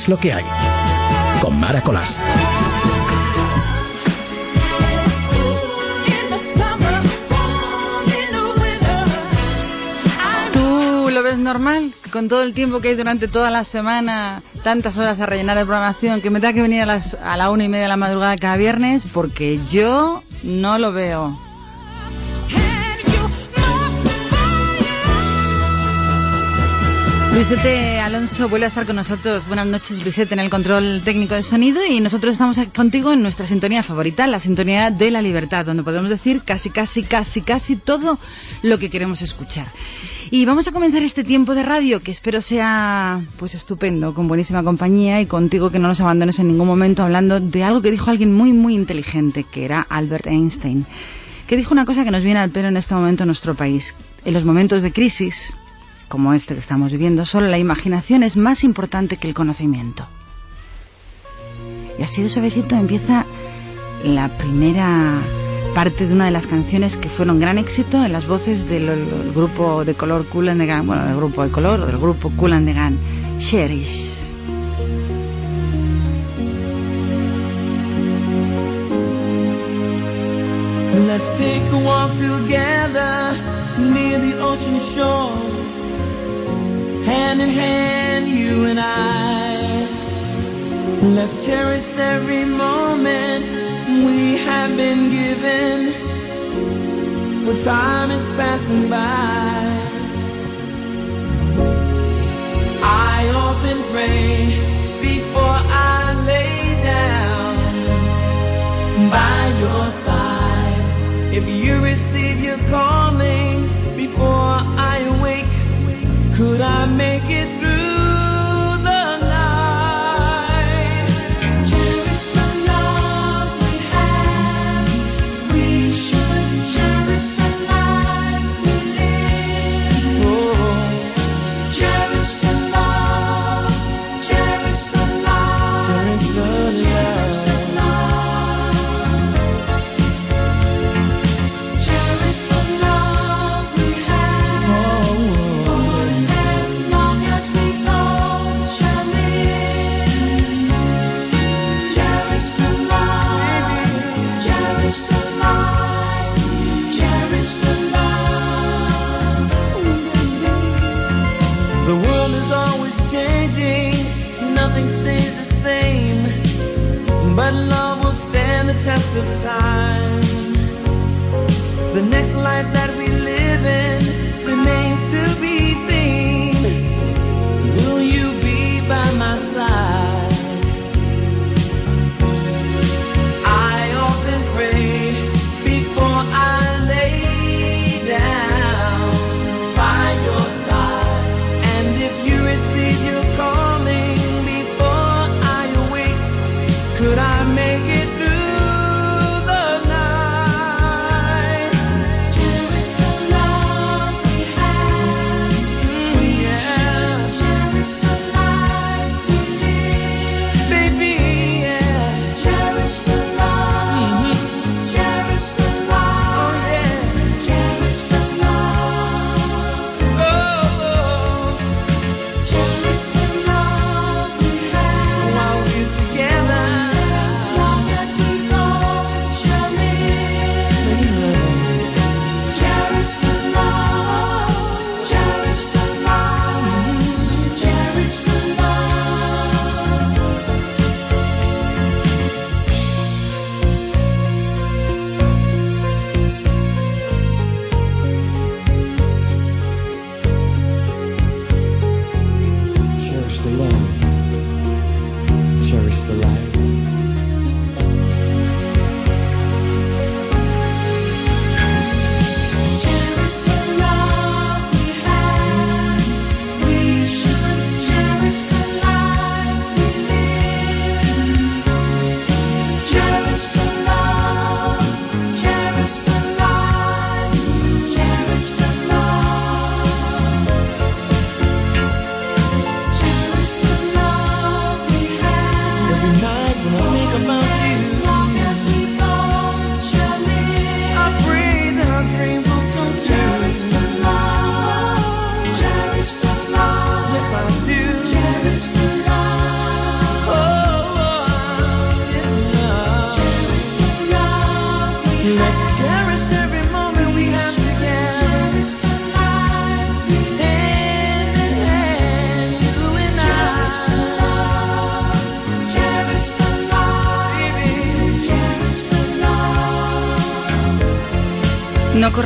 Es lo que hay. Con Mara Colás. ¿Tú lo ves normal? Con todo el tiempo que hay durante toda la semana, tantas horas a rellenar de programación, que me tenga que venir a, las, a la una y media de la madrugada cada viernes, porque yo no lo veo. Luisete Alonso vuelve a estar con nosotros. Buenas noches, Luisete, en el control técnico de sonido. Y nosotros estamos contigo en nuestra sintonía favorita, la sintonía de la libertad, donde podemos decir casi, casi, casi, casi todo lo que queremos escuchar. Y vamos a comenzar este tiempo de radio, que espero sea pues estupendo, con buenísima compañía y contigo que no nos abandones en ningún momento hablando de algo que dijo alguien muy, muy inteligente, que era Albert Einstein, que dijo una cosa que nos viene al pelo en este momento en nuestro país. En los momentos de crisis, como este que estamos viviendo, solo la imaginación es más importante que el conocimiento. Y así de suavecito empieza la primera parte de una de las canciones que fueron gran éxito en las voces del el grupo de color Cool and the Gang, bueno, del grupo de color, o del grupo Cool and the Gang, Cherish. Let's take a walk together near the ocean shore. Hand in hand, you and I. Let's cherish every moment we have been given. For time is passing by. I often pray before I lay down by your side. If you receive your calling before I awake, could I make it that love will stand the test of time. The next life that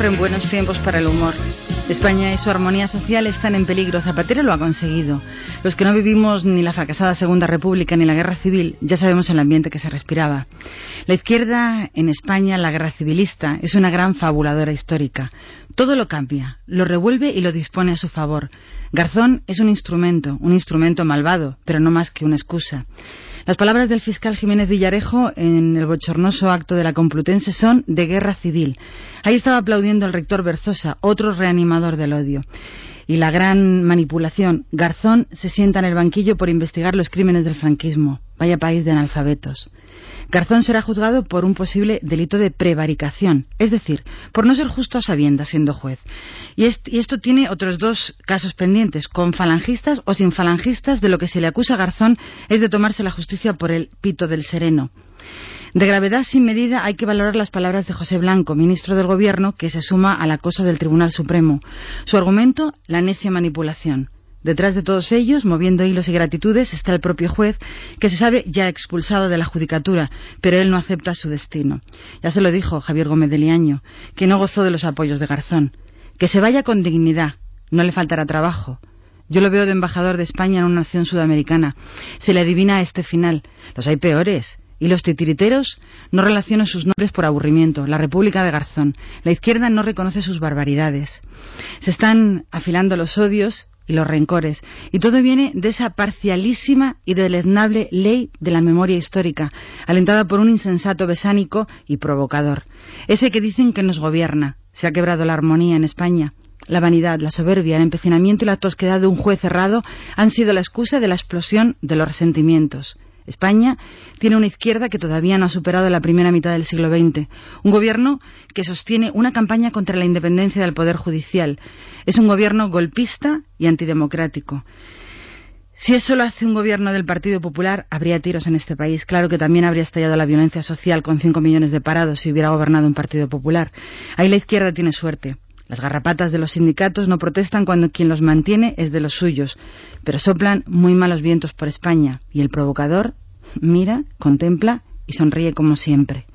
corren buenos tiempos para el humor. España y su armonía social están en peligro. Zapatero lo ha conseguido. Los que no vivimos ni la fracasada Segunda República ni la Guerra Civil ya sabemos el ambiente que se respiraba. La izquierda en España, la guerra civilista, es una gran fabuladora histórica. Todo lo cambia, lo revuelve y lo dispone a su favor. Garzón es un instrumento, un instrumento malvado, pero no más que una excusa. Las palabras del fiscal Jiménez Villarejo en el bochornoso acto de la Complutense son de guerra civil. Ahí estaba aplaudiendo el rector Berzosa, otro reanimador del odio. Y la gran manipulación. Garzón se sienta en el banquillo por investigar los crímenes del franquismo. Vaya país de analfabetos. Garzón será juzgado por un posible delito de prevaricación, es decir, por no ser justo a sabiendas siendo juez. Y, esto tiene otros dos casos pendientes, con falangistas o sin falangistas, de lo que se le acusa a Garzón es de tomarse la justicia por el pito del sereno. De gravedad sin medida hay que valorar las palabras de José Blanco, ministro del Gobierno, que se suma al acoso del Tribunal Supremo. Su argumento, la necia manipulación. Detrás de todos ellos, moviendo hilos y gratitudes, está el propio juez, que se sabe ya expulsado de la judicatura, pero él no acepta su destino. Ya se lo dijo Javier Gómez de Liaño, que no gozó de los apoyos de Garzón. Que se vaya con dignidad, no le faltará trabajo. Yo lo veo de embajador de España en una nación sudamericana. Se le adivina este final. Los hay peores. Y los titiriteros no relacionan sus nombres por aburrimiento. La República de Garzón. La izquierda no reconoce sus barbaridades. Se están afilando los odios y los rencores. Y todo viene de esa parcialísima y deleznable ley de la memoria histórica, alentada por un insensato besánico y provocador. Ese que dicen que nos gobierna. Se ha quebrado la armonía en España. La vanidad, la soberbia, el empecinamiento y la tosquedad de un juez cerrado han sido la excusa de la explosión de los resentimientos. España tiene una izquierda que todavía no ha superado la primera mitad del siglo XX, un gobierno que sostiene una campaña contra la independencia del Poder Judicial. Es un gobierno golpista y antidemocrático. Si eso lo hace un gobierno del Partido Popular, habría tiros en este país. Claro que también habría estallado la violencia social con cinco millones de parados si hubiera gobernado un Partido Popular. Ahí la izquierda tiene suerte. Las garrapatas de los sindicatos no protestan cuando quien los mantiene es de los suyos, pero soplan muy malos vientos por España y el provocador mira, contempla y sonríe como siempre.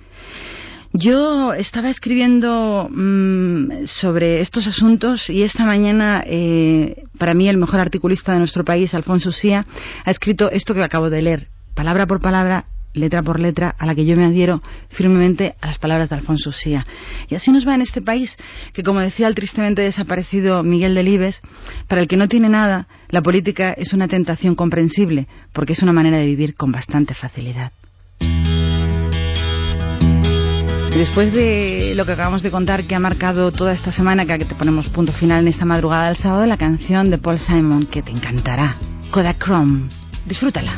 Yo estaba escribiendo mm, sobre estos asuntos y esta mañana, eh, para mí, el mejor articulista de nuestro país, Alfonso Sía, ha escrito esto que acabo de leer, palabra por palabra, letra por letra, a la que yo me adhiero firmemente a las palabras de Alfonso Sía. Y así nos va en este país que, como decía el tristemente desaparecido Miguel Delibes, para el que no tiene nada, la política es una tentación comprensible, porque es una manera de vivir con bastante facilidad. Después de lo que acabamos de contar que ha marcado toda esta semana, que te ponemos punto final en esta madrugada del sábado, la canción de Paul Simon, que te encantará, Kodachrome. Disfrútala.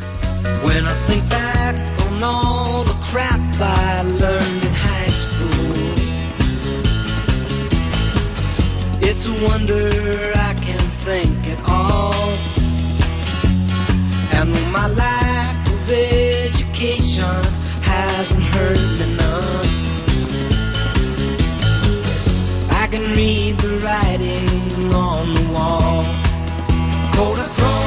All the crap I learned in high school. It's a wonder I can think at all. And my lack of education hasn't hurt me none. I can read the writing on the wall. Code of Por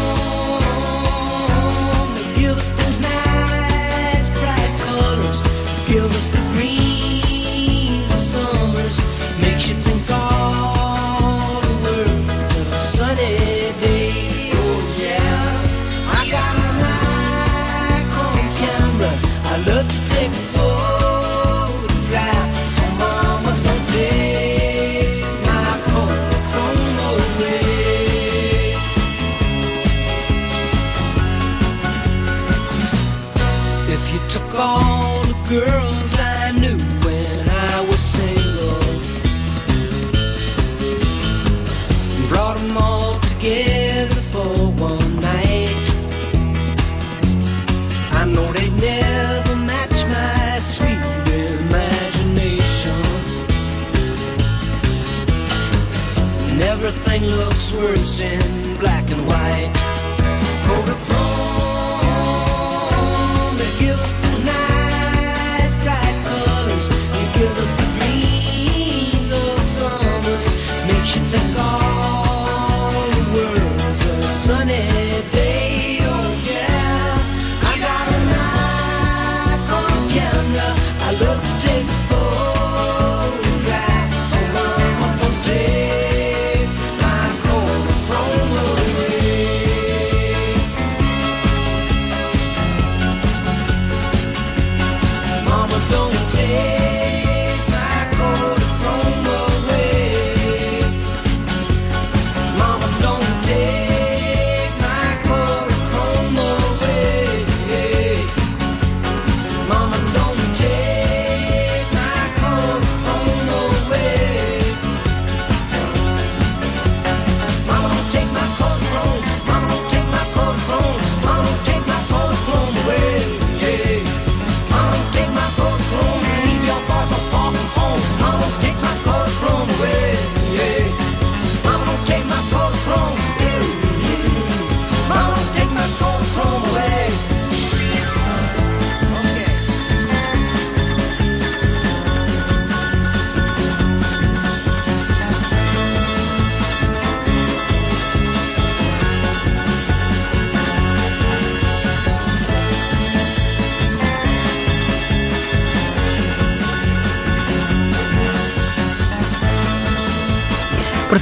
in black and white. The bright colors, gives us the greens of summers, makes you think.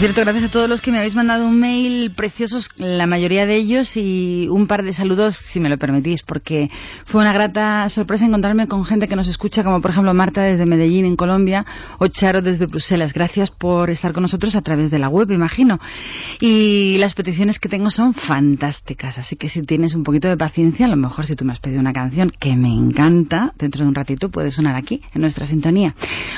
Cierto, gracias a todos los que me habéis mandado un mail preciosos, la mayoría de ellos, y un par de saludos, si me lo permitís, porque fue una grata sorpresa encontrarme con gente que nos escucha, como por ejemplo Marta desde Medellín, en Colombia, o Charo desde Bruselas. Gracias por estar con nosotros a través de la web, imagino. Y las peticiones que tengo son fantásticas, así que si tienes un poquito de paciencia, a lo mejor si tú me has pedido una canción que me encanta, dentro de un ratito puede sonar aquí, en nuestra sintonía.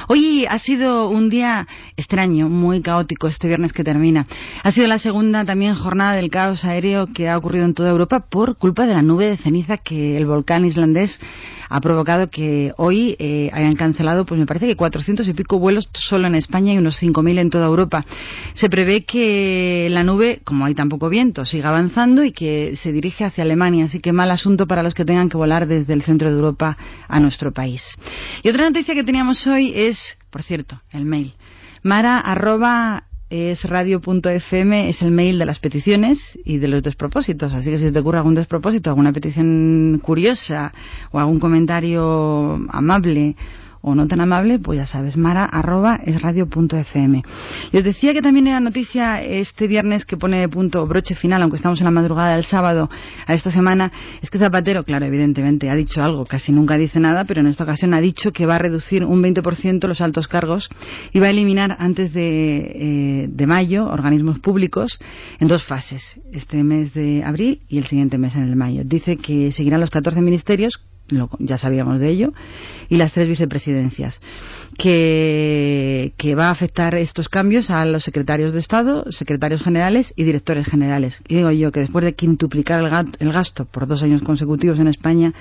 Hoy ha sido un día extraño, muy caótico este viernes que termina. Ha sido la segunda también jornada del caos aéreo que ha ocurrido en toda Europa por culpa de la nube de ceniza que el volcán islandés ha provocado que hoy eh, hayan cancelado, pues me parece que 400 y pico vuelos solo en España y unos 5.000 en toda Europa. Se prevé que la nube, como hay tan poco viento, siga avanzando y que se dirige hacia Alemania, así que mal asunto para los que tengan que volar desde el centro de Europa a nuestro país. Y otra noticia que teníamos hoy es, por cierto, el mail. Mara arroba es radio.fm, es el mail de las peticiones y de los despropósitos. Así que si te ocurre algún despropósito, alguna petición curiosa o algún comentario amable o no tan amable, pues ya sabes, mara arroba es radio.fm. Y os decía que también era noticia este viernes que pone de punto broche final, aunque estamos en la madrugada del sábado a esta semana, es que Zapatero, claro, evidentemente, ha dicho algo, casi nunca dice nada, pero en esta ocasión ha dicho que va a reducir un 20% los altos cargos y va a eliminar antes de, eh, de mayo organismos públicos en dos fases, este mes de abril y el siguiente mes en el mayo. Dice que seguirán los 14 ministerios ya sabíamos de ello, y las tres vicepresidencias, que, va a afectar estos cambios a los secretarios de Estado, secretarios generales y directores generales. Y digo yo que después de quintuplicar el, gasto por dos años consecutivos en España,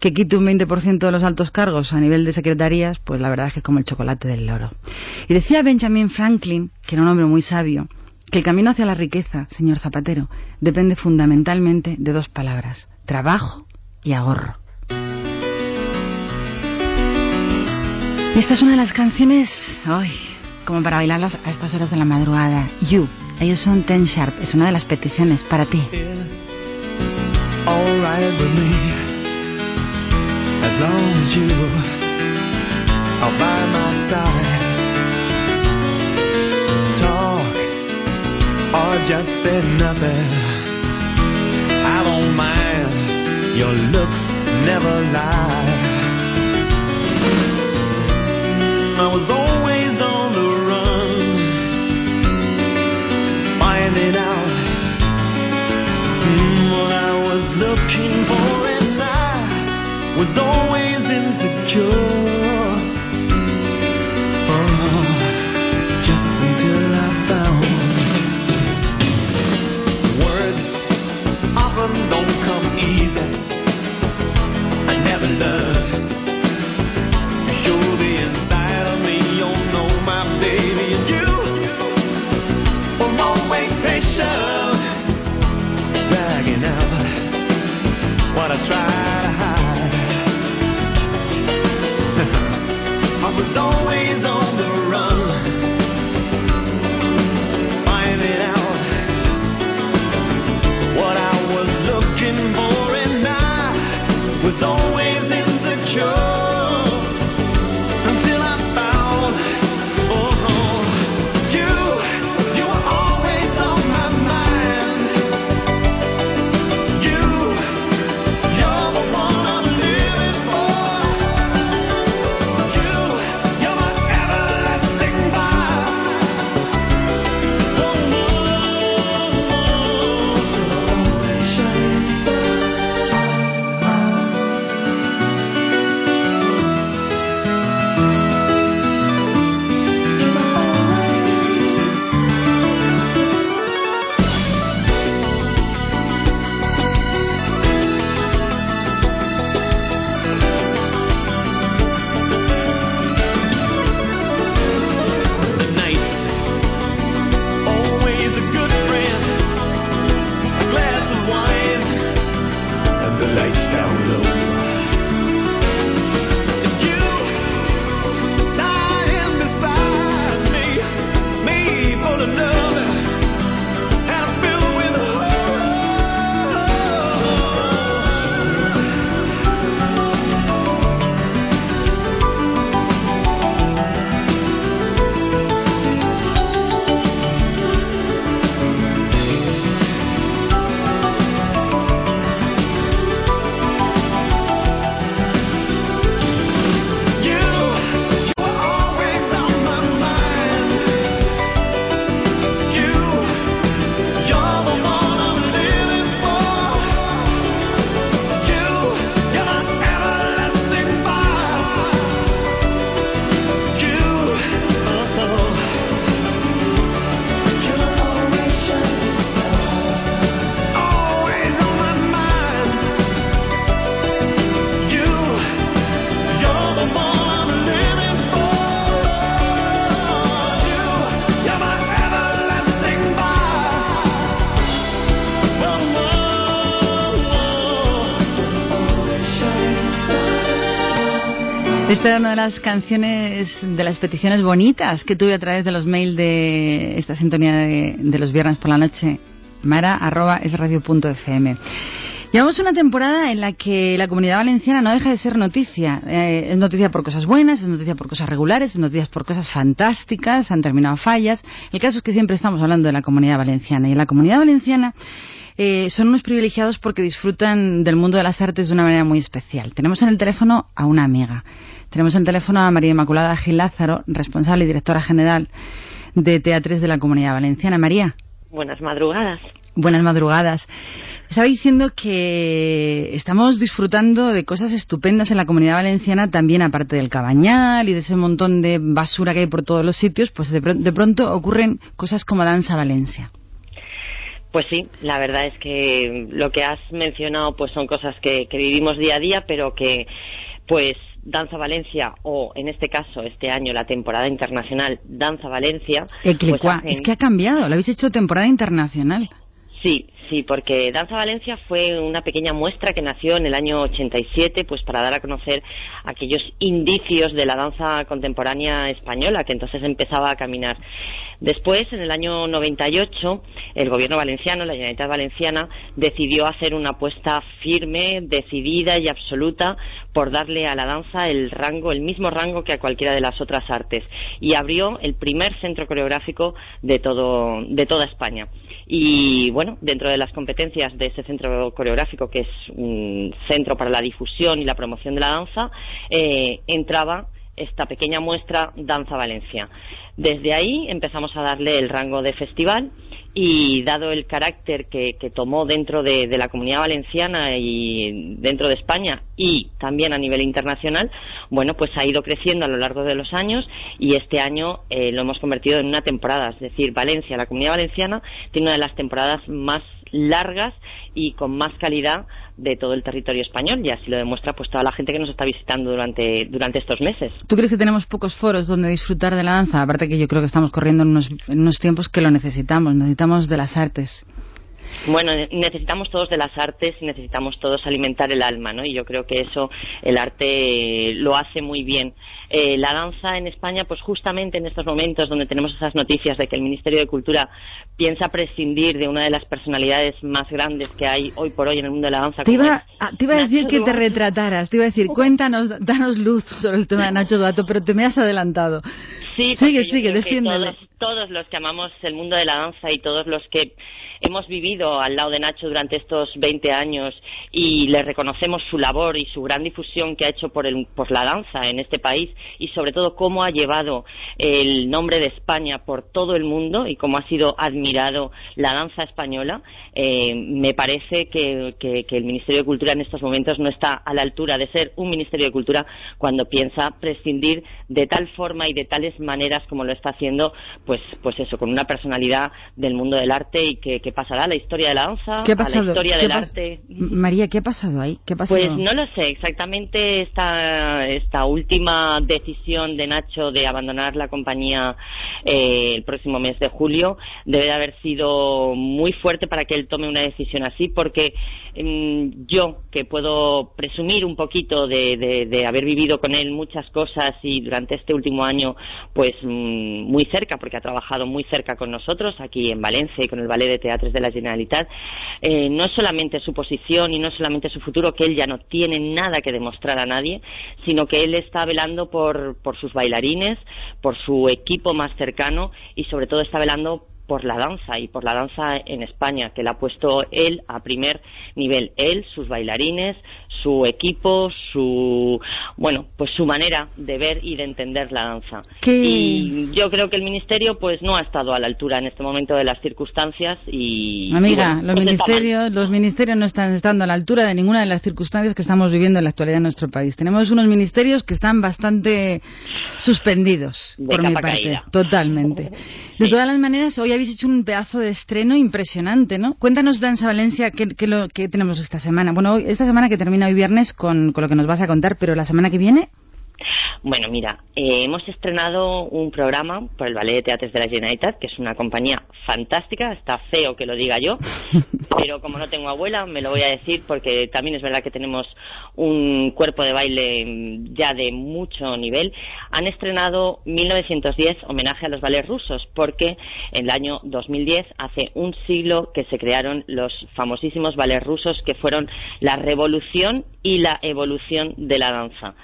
que quite un 20% de los altos cargos a nivel de secretarías, pues la verdad es que es como el chocolate del loro. Y decía Benjamin Franklin, que era un hombre muy sabio, que el camino hacia la riqueza, señor Zapatero, depende fundamentalmente de dos palabras, trabajo y ahorro. Esta es una de las canciones, ay, como para bailarlas a estas horas de la madrugada. You, ellos son Ten Sharp, es una de las peticiones para ti. Or just say. I don't mind, your looks never lie. I was always on the run, finding out mm, what I was looking for, and I was always insecure. Oh, just until I found words often don't come easy. I never learned. Esta es una de las canciones, de las peticiones bonitas que tuve a través de los mails de esta sintonía de, los viernes por la noche, mara arroba es radio.fm. Llevamos una temporada en la que la comunidad valenciana no deja de ser noticia. Eh, es noticia por cosas buenas, es noticia por cosas regulares, es noticia por cosas fantásticas, han terminado fallas. El caso es que siempre estamos hablando de la comunidad valenciana. Y en la comunidad valenciana eh, son unos privilegiados porque disfrutan del mundo de las artes de una manera muy especial. Tenemos en el teléfono a una amiga. Tenemos en el teléfono a María Inmaculada Gil Lázaro, responsable y directora general de Teatres de la Comunidad Valenciana. María. Buenas madrugadas. Buenas madrugadas. Estaba diciendo que estamos disfrutando de cosas estupendas en la comunidad valenciana, también aparte del cabañal y de ese montón de basura que hay por todos los sitios, pues de, pronto ocurren cosas como Danza Valencia. Pues sí, la verdad es que lo que has mencionado pues son cosas que, vivimos día a día, pero que pues Danza Valencia o en este caso este año la temporada internacional Danza Valencia. Pues es que ha cambiado, lo habéis hecho temporada internacional. Sí, Sí, porque Danza Valencia fue una pequeña muestra que nació en el año 87, pues para dar a conocer aquellos indicios de la danza contemporánea española, que entonces empezaba a caminar. Después, en el año 98, el gobierno valenciano, la Generalitat Valenciana, decidió hacer una apuesta firme, decidida y absoluta por darle a la danza el rango, el mismo rango que a cualquiera de las otras artes, y abrió el primer centro coreográfico de todo, de toda España. Y bueno, dentro de las competencias de ese centro coreográfico, que es un centro para la difusión y la promoción de la danza, eh, entraba esta pequeña muestra Danza Valencia. Desde ahí empezamos a darle el rango de festival y dado el carácter que, tomó dentro de, la comunidad valenciana y dentro de España y también a nivel internacional, bueno, pues ha ido creciendo a lo largo de los años y este año eh, lo hemos convertido en una temporada, es decir, Valencia, la comunidad valenciana, tiene una de las temporadas más largas y con más calidad de todo el territorio español y así lo demuestra pues toda la gente que nos está visitando durante, durante estos meses. ¿Tú crees que tenemos pocos foros donde disfrutar de la danza? Aparte que yo creo que estamos corriendo en unos, en unos tiempos que lo necesitamos, necesitamos de las artes. Bueno, necesitamos todos de las artes y necesitamos todos alimentar el alma, ¿no? Y yo creo que eso el arte lo hace muy bien. Eh, la danza en España, pues justamente en estos momentos donde tenemos esas noticias de que el Ministerio de Cultura piensa prescindir de una de las personalidades más grandes que hay hoy por hoy en el mundo de la danza. Te iba, a, te iba a decir que te retrataras, te iba a decir, cuéntanos, danos luz sobre el tema de Nacho Duato, pero te me has adelantado. Sí, sigue, sigue, defiéndelo. todos los que amamos el mundo de la danza y todos los que hemos vivido al lado de Nacho durante estos 20 años y le reconocemos su labor y su gran difusión que ha hecho por, por la danza en este país y sobre todo cómo ha llevado el nombre de España por todo el mundo y cómo ha sido admirado la danza española, eh, me parece que, el Ministerio de Cultura en estos momentos no está a la altura de ser un Ministerio de Cultura cuando piensa prescindir de tal forma y de tales maneras como lo está haciendo, pues, pues eso, con una personalidad del mundo del arte y que, pasará a la historia de la danza, a la historia del arte. María, ¿qué ha pasado ahí? ¿Qué Pues no lo sé, exactamente esta, esta última decisión de Nacho de abandonar la compañía eh, el próximo mes de julio debe de haber sido muy fuerte para que él tome una decisión así, porque yo, que puedo presumir un poquito de, haber vivido con él muchas cosas y durante este último año, pues mm, muy cerca, porque ha trabajado muy cerca con nosotros aquí en Valencia y con el Ballet de Teatres de la Generalitat, eh, no solamente su posición y no solamente su futuro, que él ya no tiene nada que demostrar a nadie, sino que él está velando por, por sus bailarines, por su equipo más cercano y sobre todo está velando por la danza y por la danza en España, que la ha puesto él a primer nivel. Él, sus bailarines, su equipo, su, bueno, pues su manera de ver y de entender la danza. Y yo creo que el Ministerio pues no ha estado a la altura en este momento de las circunstancias y... Amiga, los, pues ministerios, los ministerios no están estando a la altura de ninguna de las circunstancias que estamos viviendo en la actualidad en nuestro país. Tenemos unos ministerios que están bastante suspendidos, por mi parte. Totalmente. De todas las maneras, hoy habéis hecho un pedazo de estreno impresionante, ¿no? Cuéntanos, Danza Valencia, ¿qué, lo, qué tenemos esta semana? Bueno, esta semana que termina hoy viernes con, con, lo que nos vas a contar, pero la semana que viene... Bueno, mira, eh, hemos estrenado un programa por el Ballet de Teatres de la Generalitat, que es una compañía fantástica, está feo que lo diga yo, pero como no tengo abuela, me lo voy a decir porque también es verdad que tenemos un cuerpo de baile ya de mucho nivel. Han estrenado 1910 homenaje a los ballets rusos, porque en el año 2010, hace un siglo que se crearon los famosísimos ballets rusos que fueron la revolución y la evolución de la danza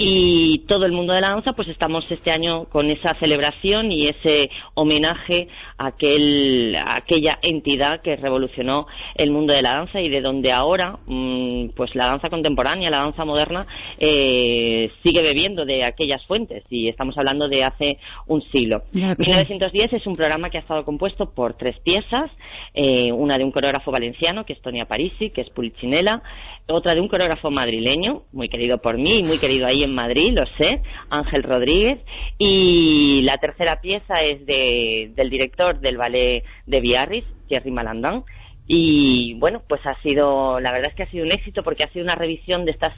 y todo el mundo de la danza pues estamos este año con esa celebración y ese homenaje a, aquel, aquella entidad que revolucionó el mundo de la danza y de donde ahora mm, pues la danza contemporánea, la danza moderna eh, sigue bebiendo de aquellas fuentes y estamos hablando de hace un siglo. 1910 es un programa que ha estado compuesto por tres piezas, eh, una de un coreógrafo valenciano que es Tonia Parisi, que es Pulcinella, otra de un coreógrafo madrileño, muy querido por mí y muy querido ahí en Madrid, lo sé, Ángel Rodríguez, y la tercera pieza es de, del director del ballet de Biarritz, Thierry Malandán, y bueno, pues ha sido, la verdad es que ha sido un éxito porque ha sido una revisión de estas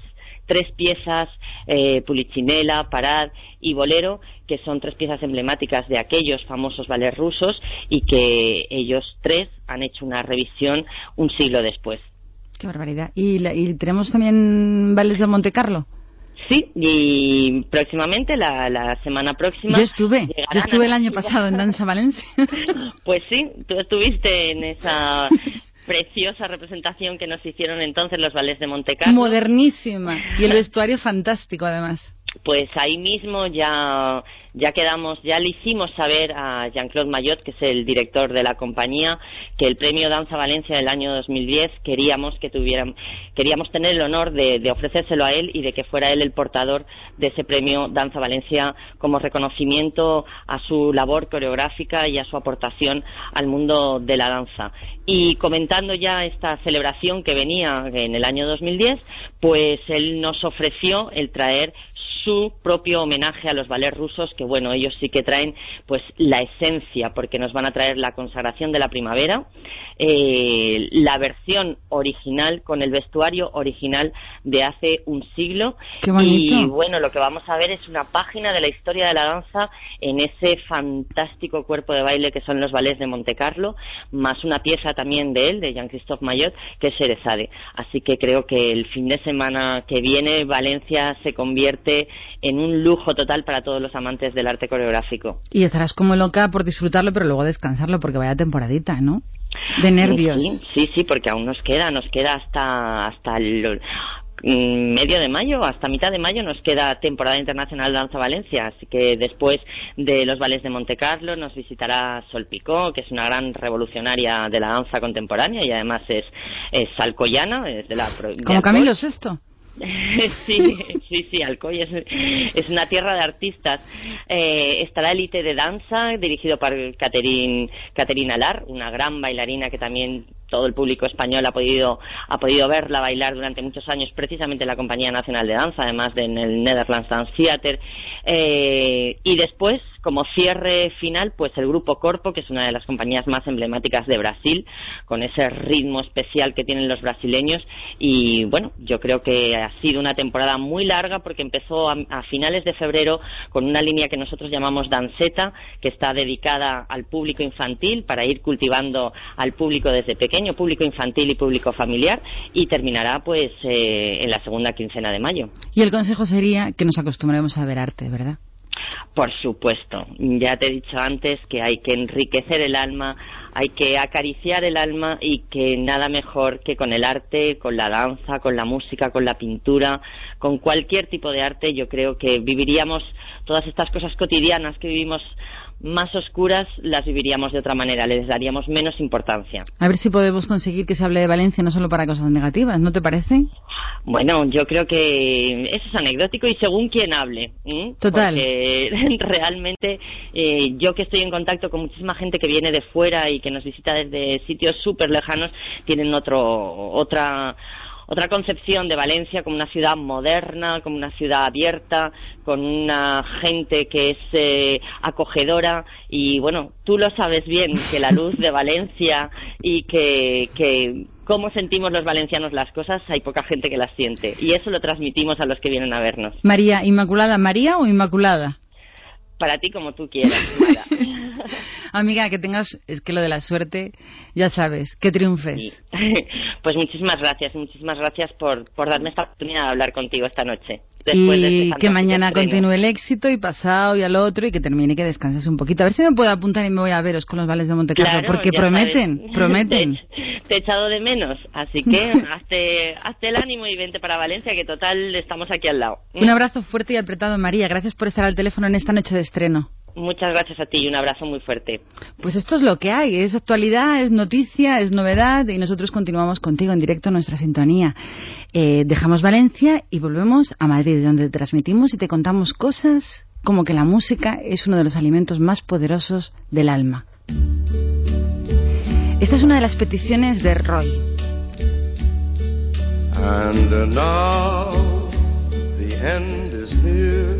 tres piezas, eh, Pulichinela, Parad y Bolero, que son tres piezas emblemáticas de aquellos famosos ballets rusos y que ellos tres han hecho una revisión un siglo después. Qué barbaridad. ¿Y, tenemos también ballets de Monte Carlo? Sí, y próximamente, la, semana próxima. Yo estuve, yo estuve el año pasado en Danza Valencia. Pues sí, tú estuviste en esa preciosa representación que nos hicieron entonces los ballets de Monte Carlo. Modernísima. Y el vestuario fantástico, además pues ahí mismo ya, ya quedamos, ya le hicimos saber a Jean-Claude Mayot, que es el director de la compañía, que el premio Danza Valencia del año 2010 queríamos que tuvieran, queríamos tener el honor de, ofrecérselo a él y de que fuera él el portador de ese premio Danza Valencia como reconocimiento a su labor coreográfica y a su aportación al mundo de la danza. Y comentando ya esta celebración que venía en el año 2010, pues él nos ofreció el traer su propio homenaje a los ballets rusos, que bueno, ellos sí que traen pues la esencia, porque nos van a traer la consagración de la primavera, eh, la versión original con el vestuario original de hace un siglo. y bueno, lo que vamos a ver es una página de la historia de la danza en ese fantástico cuerpo de baile que son los ballets de Monte Carlo, más una pieza también de él, de Jean-Christophe Mayot, que es Erezade. Así que creo que el fin de semana que viene Valencia se convierte en un lujo total para todos los amantes del arte coreográfico. Y estarás como loca por disfrutarlo, pero luego descansarlo porque vaya temporadita, ¿no? De nervios. Sí, sí, porque aún nos queda, nos queda hasta, hasta el mm, medio de mayo, hasta mitad de mayo nos queda temporada internacional de danza Valencia, así que después de los ballets de Monte Carlo nos visitará Sol Picó, que es una gran revolucionaria de la danza contemporánea y además es, es salcoyana, es de la Como Camilo. sí, sí, sí, Alcoy es, una tierra de artistas. Eh, está la élite de danza, dirigido por Caterina Alar, una gran bailarina que también todo el público español ha podido, ha podido verla bailar durante muchos años, precisamente en la Compañía Nacional de Danza, además de en el Netherlands Dance Theater. Eh, y después, como cierre final, pues el Grupo Corpo, que es una de las compañías más emblemáticas de Brasil, con ese ritmo especial que tienen los brasileños. Y bueno, yo creo que ha sido una temporada muy larga porque empezó a, a finales de febrero con una línea que nosotros llamamos Danceta, que está dedicada al público infantil para ir cultivando al público desde pequeño público infantil y público familiar, y terminará pues eh, en la segunda quincena de mayo. Y el consejo sería que nos acostumbremos a ver arte, ¿verdad? Por supuesto. Ya te he dicho antes que hay que enriquecer el alma, hay que acariciar el alma y que nada mejor que con el arte, con la danza, con la música, con la pintura, con cualquier tipo de arte, yo creo que viviríamos todas estas cosas cotidianas que vivimos más oscuras las viviríamos de otra manera, les daríamos menos importancia. A ver si podemos conseguir que se hable de Valencia no solo para cosas negativas, ¿no te parece? Bueno, yo creo que eso es anecdótico y según quien hable. Total. Porque realmente eh, yo que estoy en contacto con muchísima gente que viene de fuera y que nos visita desde sitios súper lejanos, tienen otro, otra otra concepción de Valencia como una ciudad moderna, como una ciudad abierta, con una gente que es eh, acogedora y bueno, tú lo sabes bien que la luz de Valencia y que, que cómo sentimos los valencianos las cosas, hay poca gente que las siente. Y eso lo transmitimos a los que vienen a vernos. María, ¿Inmaculada María o Inmaculada? Para ti como tú quieras, Amiga, que tengas, es que lo de la suerte, ya sabes, que triunfes. Pues muchísimas gracias, muchísimas gracias por, por darme esta oportunidad de hablar contigo esta noche. y que mañana continúe el éxito y pasado y al otro y que termine y que descanses un poquito. A ver si me puedo apuntar y me voy a veros con los vales de Montecarlo, porque prometen, prometen. Te, he echado de menos, así que hazte, hazte el ánimo y vente para Valencia, que total estamos aquí al lado. Un abrazo fuerte y apretado, María. Gracias por estar al teléfono en esta noche de estreno. Muchas gracias a ti y un abrazo muy fuerte. Pues esto es lo que hay, es actualidad, es noticia, es novedad y nosotros continuamos contigo en directo en nuestra sintonía. Eh, dejamos Valencia y volvemos a Madrid, donde transmitimos y te contamos cosas como que la música es uno de los alimentos más poderosos del alma. Esta es una de las peticiones de Roy. And now the end is near.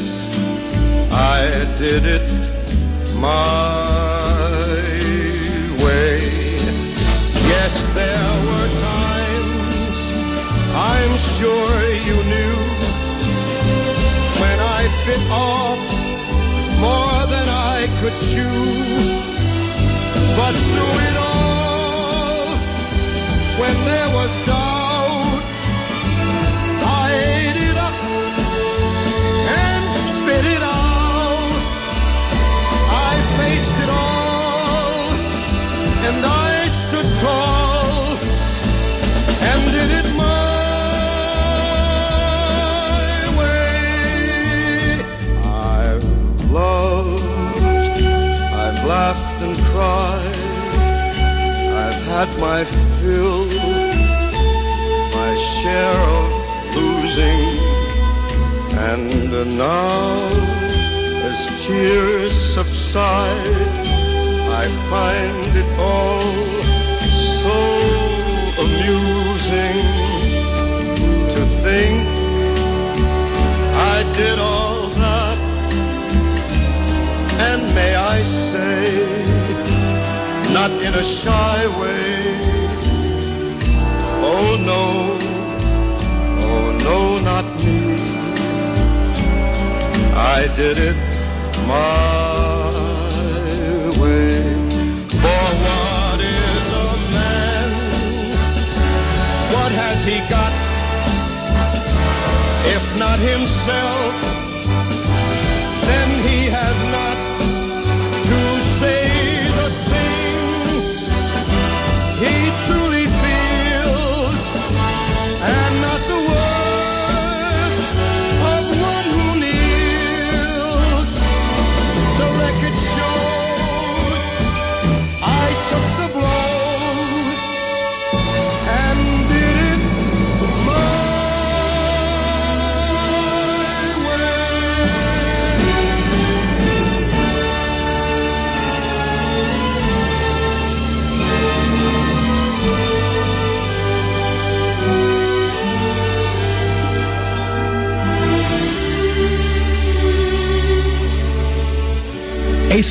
I did it my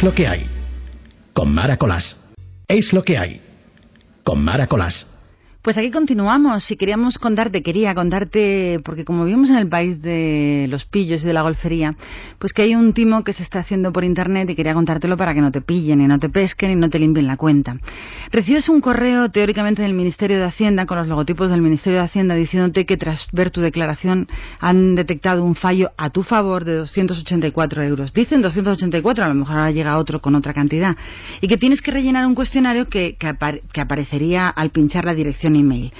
Lo que hay. Con Mara Colás. Es lo que hay. Con Mara Colás. Pues aquí continuamos y queríamos contarte, quería contarte, porque como vivimos en el país de los pillos y de la golfería, pues que hay un timo que se está haciendo por internet y quería contártelo para que no te pillen y no te pesquen y no te limpien la cuenta. Recibes un correo teóricamente del Ministerio de Hacienda con los logotipos del Ministerio de Hacienda diciéndote que tras ver tu declaración han detectado un fallo a tu favor de 284 euros. Dicen 284, a lo mejor ahora llega otro con otra cantidad. Y que tienes que rellenar un cuestionario que, que aparecería al pinchar la dirección email.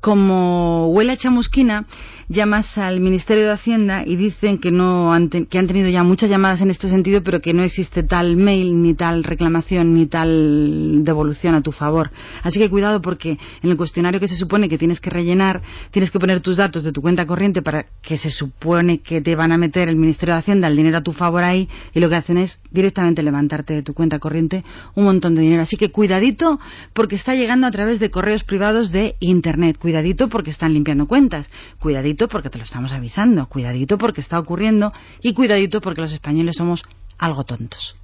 Como huele a chamusquina, llamas al Ministerio de Hacienda y dicen que no han que han tenido ya muchas llamadas en este sentido, pero que no existe tal mail, ni tal reclamación, ni tal devolución a tu favor. Así que cuidado porque en el cuestionario que se supone que tienes que rellenar, tienes que poner tus datos de tu cuenta corriente para que se supone que te van a meter el Ministerio de Hacienda el dinero a tu favor ahí y lo que hacen es directamente levantarte de tu cuenta corriente un montón de dinero. Así que cuidadito porque está llegando a través de correos privados de Internet. Cuidadito porque están limpiando cuentas. Cuidadito porque te lo estamos avisando, cuidadito porque está ocurriendo y cuidadito porque los españoles somos algo tontos.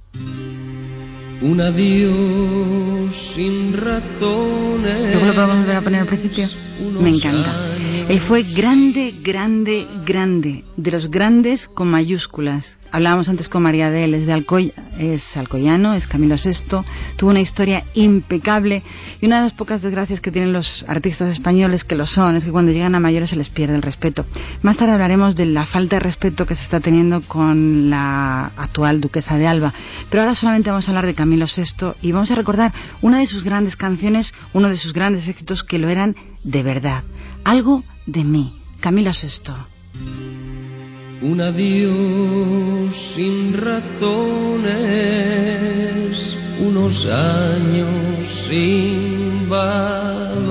Un adiós sin razones. ¿Luego lo podemos volver a poner al principio? Me encanta. Él fue grande, grande, grande, de los grandes con mayúsculas. Hablábamos antes con María de él, es, de Alcoy es alcoyano, es Camilo VI, tuvo una historia impecable y una de las pocas desgracias que tienen los artistas españoles, que lo son, es que cuando llegan a mayores se les pierde el respeto. Más tarde hablaremos de la falta de respeto que se está teniendo con la actual duquesa de Alba, pero ahora solamente vamos a hablar de Camilo VI y vamos a recordar una de sus grandes canciones, uno de sus grandes éxitos que lo eran de verdad. Algo de mí, Camilo VI. Un adiós sin razones, unos años sin valor.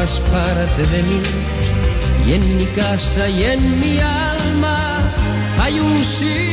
formas parte de mí. Y en mi casa y en mi alma hay un sitio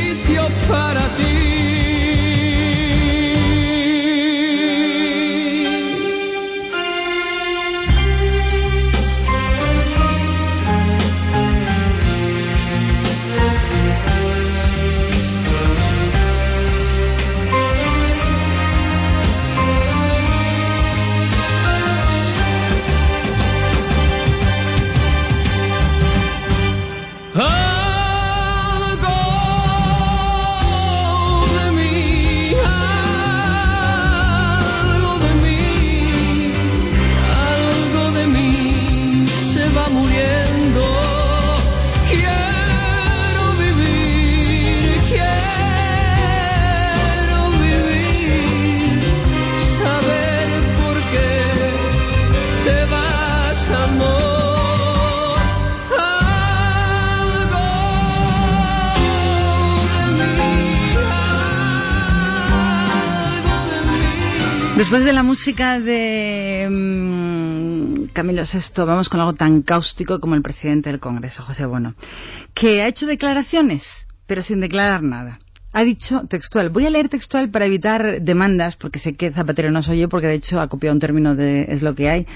música de mm, Camilo VI, vamos con algo tan cáustico como el presidente del Congreso, José Bono, que ha hecho declaraciones, pero sin declarar nada. Ha dicho textual, voy a leer textual para evitar demandas, porque sé que Zapatero no soy yo, porque de hecho ha copiado un término de es lo que hay.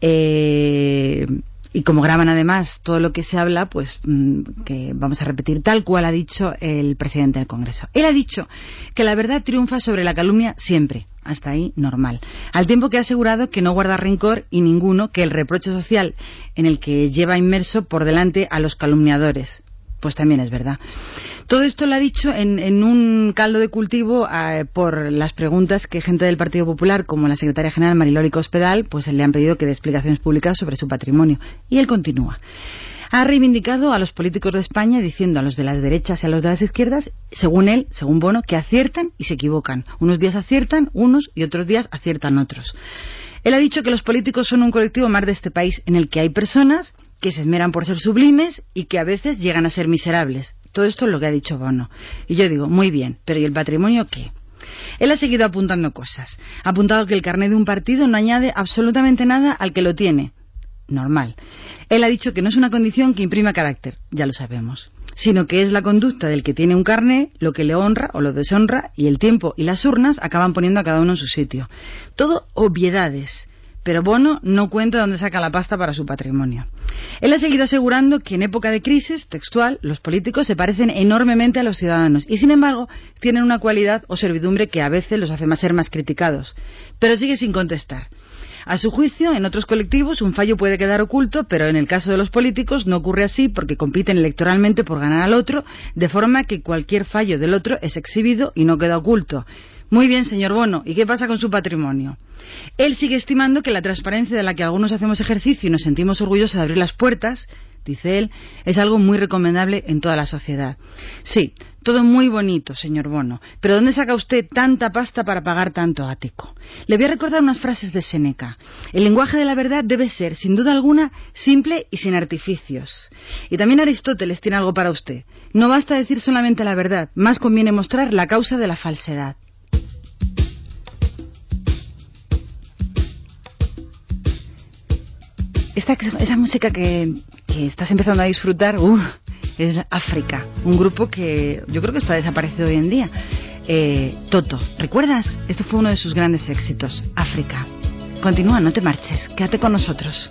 Eh, y como graban además todo lo que se habla, pues mm, que vamos a repetir tal cual ha dicho el presidente del Congreso. Él ha dicho que la verdad triunfa sobre la calumnia siempre. Hasta ahí normal. Al tiempo que ha asegurado que no guarda rencor y ninguno que el reproche social en el que lleva inmerso por delante a los calumniadores. Pues también es verdad. Todo esto lo ha dicho en, un caldo de cultivo eh, por las preguntas que gente del Partido Popular, como la secretaria general Mariloli Cospedal, pues le han pedido que dé explicaciones públicas sobre su patrimonio. Y él continúa. Ha reivindicado a los políticos de España diciendo a los de las derechas y a los de las izquierdas, según él, según Bono, que aciertan y se equivocan. Unos días aciertan unos y otros días aciertan otros. Él ha dicho que los políticos son un colectivo más de este país en el que hay personas que se esmeran por ser sublimes y que a veces llegan a ser miserables. Todo esto es lo que ha dicho Bono. Y yo digo, muy bien, pero ¿y el patrimonio qué? Él ha seguido apuntando cosas. Ha apuntado que el carnet de un partido no añade absolutamente nada al que lo tiene. Normal. Él ha dicho que no es una condición que imprima carácter, ya lo sabemos, sino que es la conducta del que tiene un carné lo que le honra o lo deshonra y el tiempo y las urnas acaban poniendo a cada uno en su sitio. Todo obviedades pero Bono no cuenta dónde saca la pasta para su patrimonio. Él ha seguido asegurando que en época de crisis, textual, los políticos se parecen enormemente a los ciudadanos y, sin embargo, tienen una cualidad o servidumbre que a veces los hace más ser más criticados. Pero sigue sin contestar. A su juicio, en otros colectivos un fallo puede quedar oculto, pero en el caso de los políticos no ocurre así porque compiten electoralmente por ganar al otro, de forma que cualquier fallo del otro es exhibido y no queda oculto. Muy bien, señor Bono. ¿Y qué pasa con su patrimonio? Él sigue estimando que la transparencia de la que algunos hacemos ejercicio y nos sentimos orgullosos de abrir las puertas, dice él, es algo muy recomendable en toda la sociedad. Sí, todo muy bonito, señor Bono, pero ¿dónde saca usted tanta pasta para pagar tanto ático? Le voy a recordar unas frases de Séneca. El lenguaje de la verdad debe ser, sin duda alguna, simple y sin artificios. Y también Aristóteles tiene algo para usted. No basta decir solamente la verdad, más conviene mostrar la causa de la falsedad. Esta, esa música que, estás empezando a disfrutar es África, un grupo que yo creo que está desaparecido hoy en día. Eh, Toto, ¿recuerdas? Esto fue uno de sus grandes éxitos, África. Continúa, no te marches, quédate con nosotros.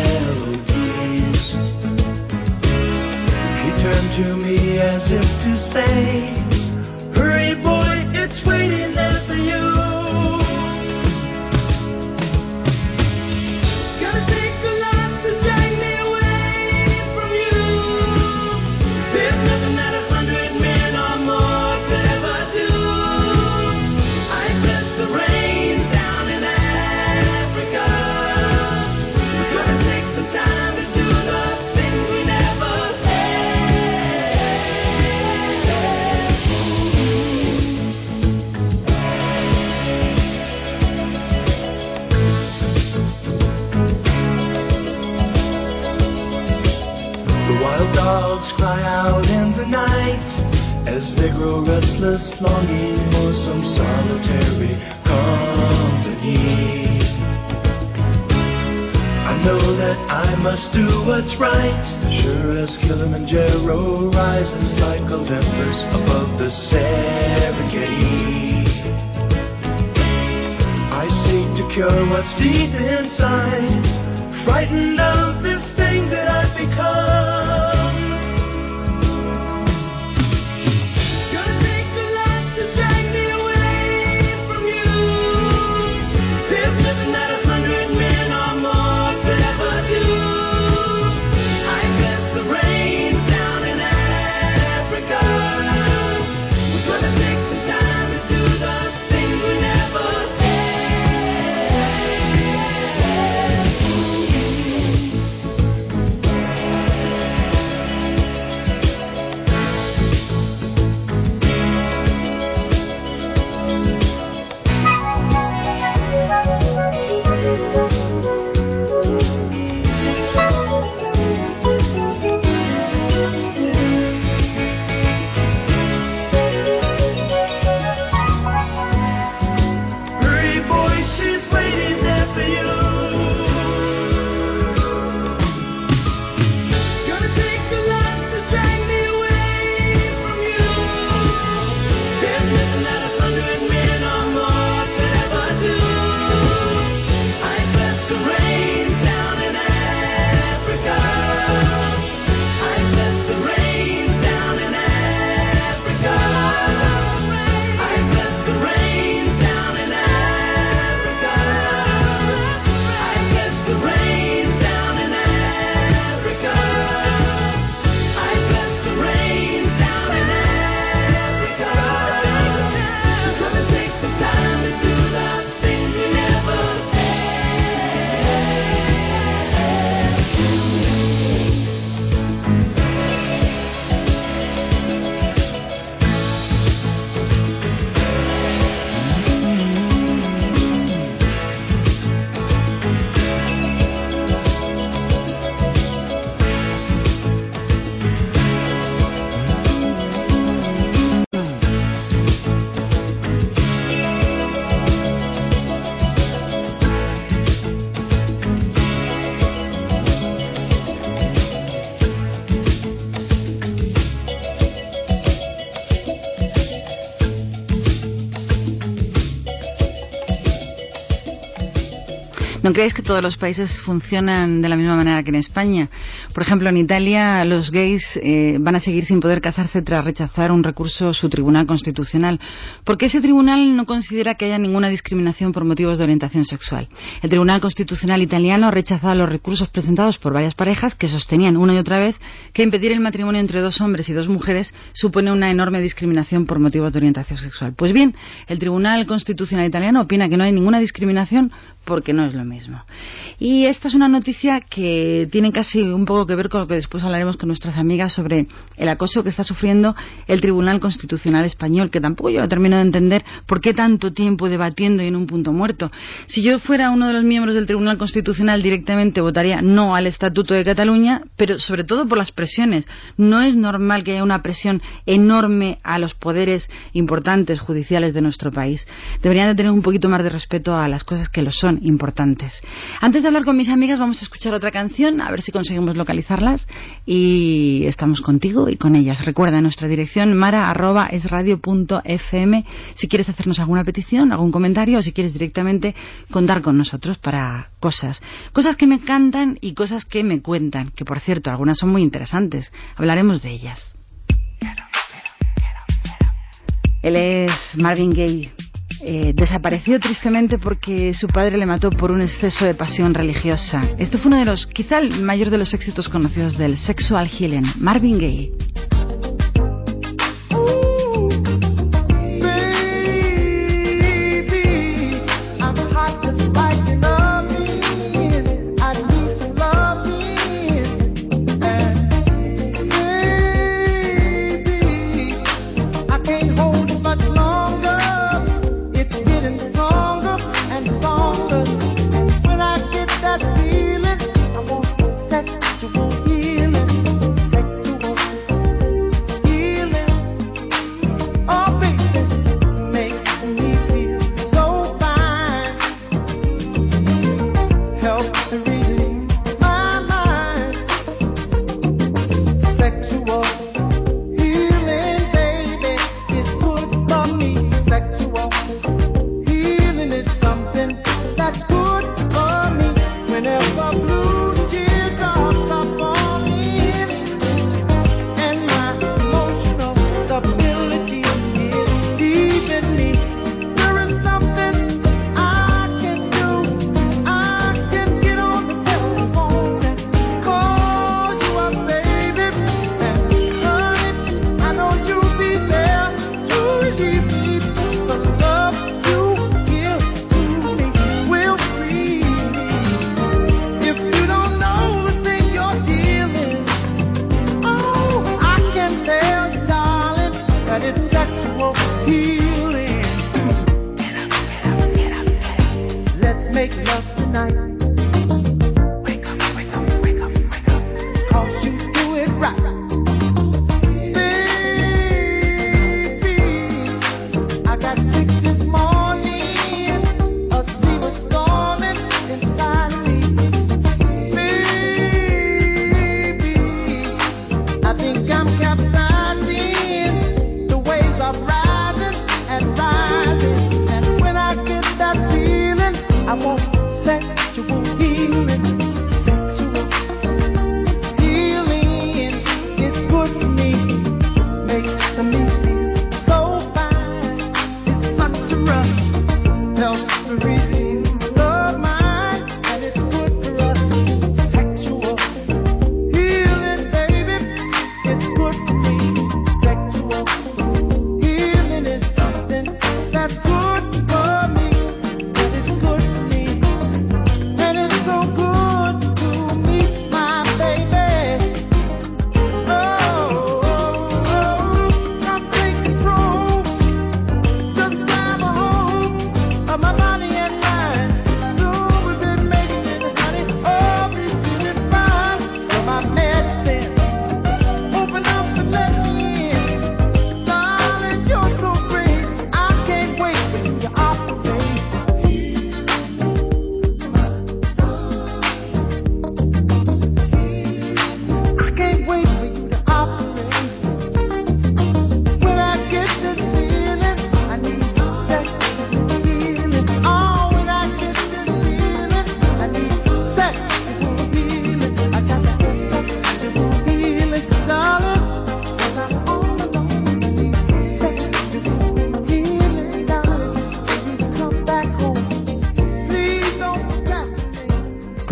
turned to me as if to say, what's right, sure as Kilimanjaro rises like Olympus above the Serengeti. I seek to cure what's deep inside, No que todos los países funcionan de la misma manera que en España. Por ejemplo, en Italia los gays eh, van a seguir sin poder casarse tras rechazar un recurso su tribunal constitucional, porque ese tribunal no considera que haya ninguna discriminación por motivos de orientación sexual. El Tribunal Constitucional italiano ha rechazado los recursos presentados por varias parejas que sostenían una y otra vez que impedir el matrimonio entre dos hombres y dos mujeres supone una enorme discriminación por motivos de orientación sexual. Pues bien, el Tribunal Constitucional italiano opina que no hay ninguna discriminación porque no es lo mismo. Y esta es una noticia que tiene casi un poco que ver con lo que después hablaremos con nuestras amigas sobre el acoso que está sufriendo el Tribunal Constitucional español, que tampoco yo termino de entender por qué tanto tiempo debatiendo y en un punto muerto. Si yo fuera uno de los miembros del Tribunal Constitucional directamente votaría no al Estatuto de Cataluña, pero sobre todo por las presiones. No es normal que haya una presión enorme a los poderes importantes judiciales de nuestro país. Deberían de tener un poquito más de respeto a las cosas que lo son importantes. Antes de hablar con mis amigas, vamos a escuchar otra canción, a ver si conseguimos localizarlas. Y estamos contigo y con ellas. Recuerda nuestra dirección mara.esradio.fm si quieres hacernos alguna petición, algún comentario o si quieres directamente contar con nosotros para cosas. Cosas que me encantan y cosas que me cuentan, que por cierto, algunas son muy interesantes. Hablaremos de ellas. Él es Marvin Gaye. Eh, desapareció tristemente porque su padre le mató por un exceso de pasión religiosa. Este fue uno de los, quizá el mayor de los éxitos conocidos del sexual healing, Marvin Gaye.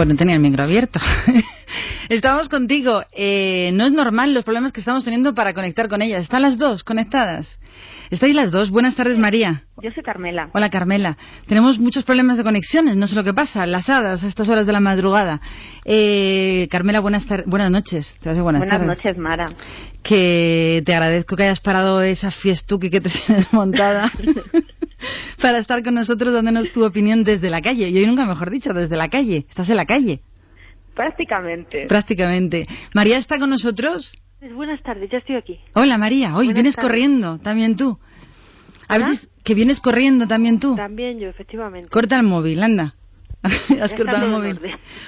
No tenía el micro abierto. estamos contigo. Eh, no es normal los problemas que estamos teniendo para conectar con ellas. ¿Están las dos conectadas? ¿Estáis las dos? Buenas tardes, María. Yo soy Carmela. Hola, Carmela. Tenemos muchos problemas de conexiones, no sé lo que pasa, las hadas a estas horas de la madrugada. Eh, Carmela, buenas, buenas noches. Te buenas, buenas noches, Mara. Que te agradezco que hayas parado esa fiestuki que te tienes montada. para estar con nosotros dándonos tu opinión desde la calle. Y hoy nunca mejor dicho, desde la calle. Estás en la calle. Prácticamente. Prácticamente. ¿María está con nosotros? Pues buenas tardes, ya estoy aquí. Hola María, hoy vienes corriendo, también tú. A veces que vienes corriendo también tú. También yo, efectivamente. Corta el móvil, anda. Has cortado el móvil.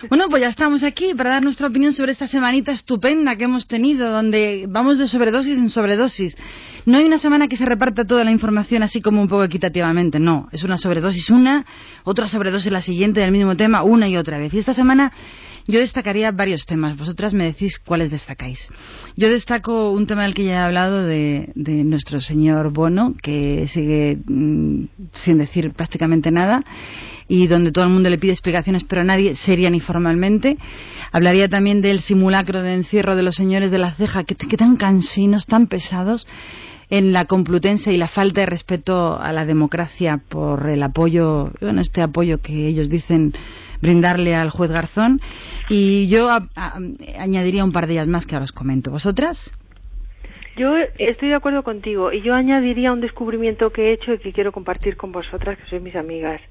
Bueno, pues ya estamos aquí para dar nuestra opinión sobre esta semanita estupenda que hemos tenido, donde vamos de sobredosis en sobredosis. No hay una semana que se reparta toda la información así como un poco equitativamente, no. Es una sobredosis una, otra sobredosis la siguiente del mismo tema, una y otra vez. Y esta semana yo destacaría varios temas. Vosotras me decís cuáles destacáis. Yo destaco un tema del que ya he hablado de, nuestro señor Bono, que sigue mm, sin decir prácticamente nada y donde todo el mundo le pide explicaciones, pero nadie seria ni formalmente. Hablaría también del simulacro de encierro de los señores de la ceja, que, tan cansinos, tan pesados en la Complutense y la falta de respeto a la democracia por el apoyo, bueno, este apoyo que ellos dicen brindarle al juez Garzón. Y yo añadiría un par de ellas más que ahora os comento. ¿Vosotras? Yo estoy de acuerdo contigo y yo añadiría un descubrimiento que he hecho y que quiero compartir con vosotras, que sois mis amigas.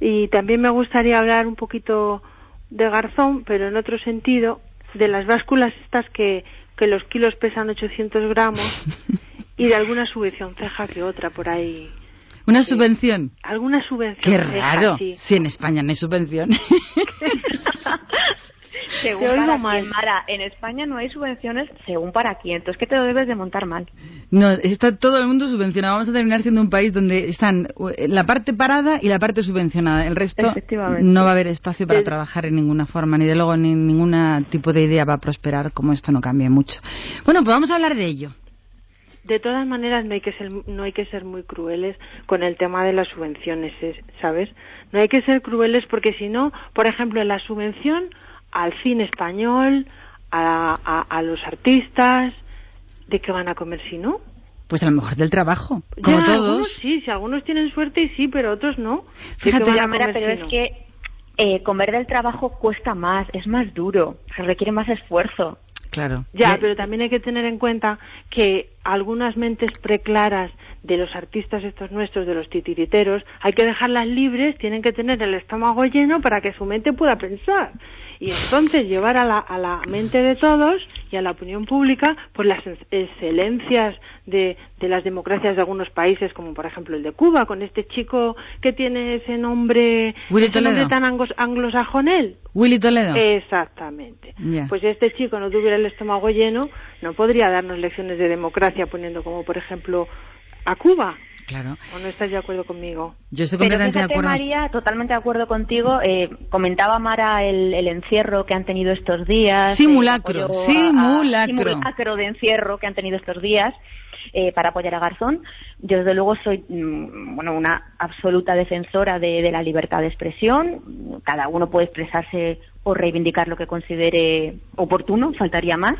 Y también me gustaría hablar un poquito de Garzón, pero en otro sentido, de las básculas estas que, que los kilos pesan 800 gramos y de alguna subvención ceja que otra por ahí. ¿Una subvención? Alguna subvención. Qué raro. Si en España no hay subvención. según para mal. Mara, en España no hay subvenciones según para quién. Entonces, ¿qué te lo debes de montar mal? No, está todo el mundo subvencionado. Vamos a terminar siendo un país donde están eh, la parte parada y la parte subvencionada. El resto no va a haber espacio para trabajar en ninguna forma, ni de luego ni ningún tipo de idea va a prosperar como esto no cambie mucho. Bueno, pues vamos a hablar de ello. De todas maneras, no hay que ser, no hay que ser muy crueles con el tema de las subvenciones, ¿sabes? No hay que ser crueles porque si no, por ejemplo, la subvención al cine español, a, a, los artistas, ¿de qué van a comer si no? Pues a lo mejor del trabajo, como todos. sí, si algunos tienen suerte y sí, pero otros no. Fíjate, pero es que eh, comer del trabajo cuesta más, es más duro, se requiere más esfuerzo. Claro. Ya, pero también hay que tener en cuenta que algunas mentes preclaras de los artistas estos nuestros, de los titiriteros, hay que dejarlas libres, tienen que tener el estómago lleno para que su mente pueda pensar y entonces llevar a la, a la mente de todos y a la opinión pública por las excelencias de, de las democracias de algunos países, como por ejemplo el de Cuba, con este chico que tiene ese nombre, Willy tan anglosajonel. Willy Toledo. Exactamente. Pues si este chico no tuviera el estómago lleno, no podría darnos lecciones de democracia poniendo como por ejemplo a Cuba. Claro. ¿O no estás de acuerdo conmigo? Yo estoy completamente de acuerdo. María, totalmente de acuerdo contigo. Eh, comentaba Mara el, encierro que han tenido estos días. Simulacro, simulacro. simulacro de encierro que han tenido estos días. Eh, para apoyar a Garzón. Yo, desde luego, soy mm, bueno, una absoluta defensora de, de, la libertad de expresión. Cada uno puede expresarse o reivindicar lo que considere oportuno, faltaría más.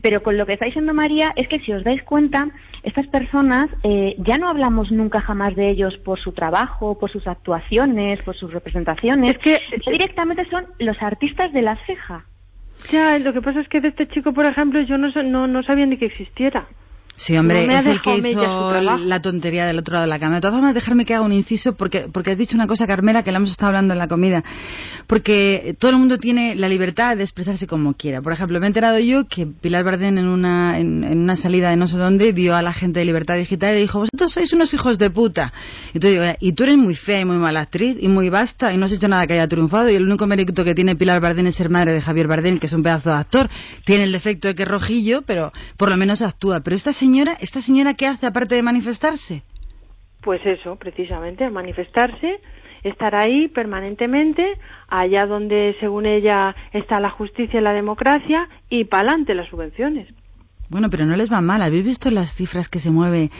Pero con lo que está diciendo María es que si os dais cuenta, estas personas eh, ya no hablamos nunca jamás de ellos por su trabajo, por sus actuaciones, por sus representaciones. Es que directamente son los artistas de la ceja. Ya, lo que pasa es que de este chico, por ejemplo, yo no, no, no sabía ni que existiera. Sí, hombre, es el que hizo la tontería del otro lado de la cama. De todas formas, dejarme que haga un inciso porque, porque has dicho una cosa, Carmela, que la hemos estado hablando en la comida. Porque todo el mundo tiene la libertad de expresarse como quiera. Por ejemplo, me he enterado yo que Pilar Bardén en una, en, una salida de no sé dónde vio a la gente de Libertad Digital y dijo, vosotros sois unos hijos de puta. Y, tú, y tú eres muy fea y muy mala actriz y muy basta y no has hecho nada que haya triunfado y el único mérito que tiene Pilar Bardén es ser madre de Javier Bardén, que es un pedazo de actor. Tiene el defecto de que es rojillo, pero por lo menos actúa. Pero esta señora, esta señora qué hace aparte de manifestarse? Pues eso, precisamente, manifestarse, estar ahí permanentemente, allá donde según ella está la justicia y la democracia, y para adelante las subvenciones. Bueno, pero no les va mal. ¿Habéis visto las cifras que se mueve?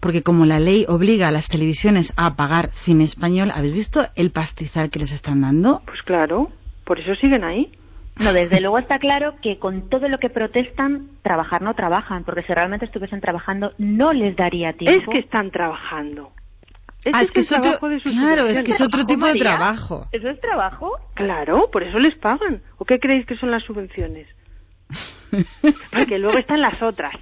Porque como la ley obliga a las televisiones a pagar cine español, ¿habéis visto el pastizal que les están dando? Pues claro, Por eso siguen ahí. No, desde luego está claro que con todo lo que protestan, trabajar no trabajan, porque si realmente estuviesen trabajando, no les daría tiempo. Es que están trabajando. Ah, es que el es otro, claro, es que es otro tipo de trabajo. ¿Eso es trabajo? Claro, por eso les pagan. ¿O qué creéis que son las subvenciones? Porque luego están las otras.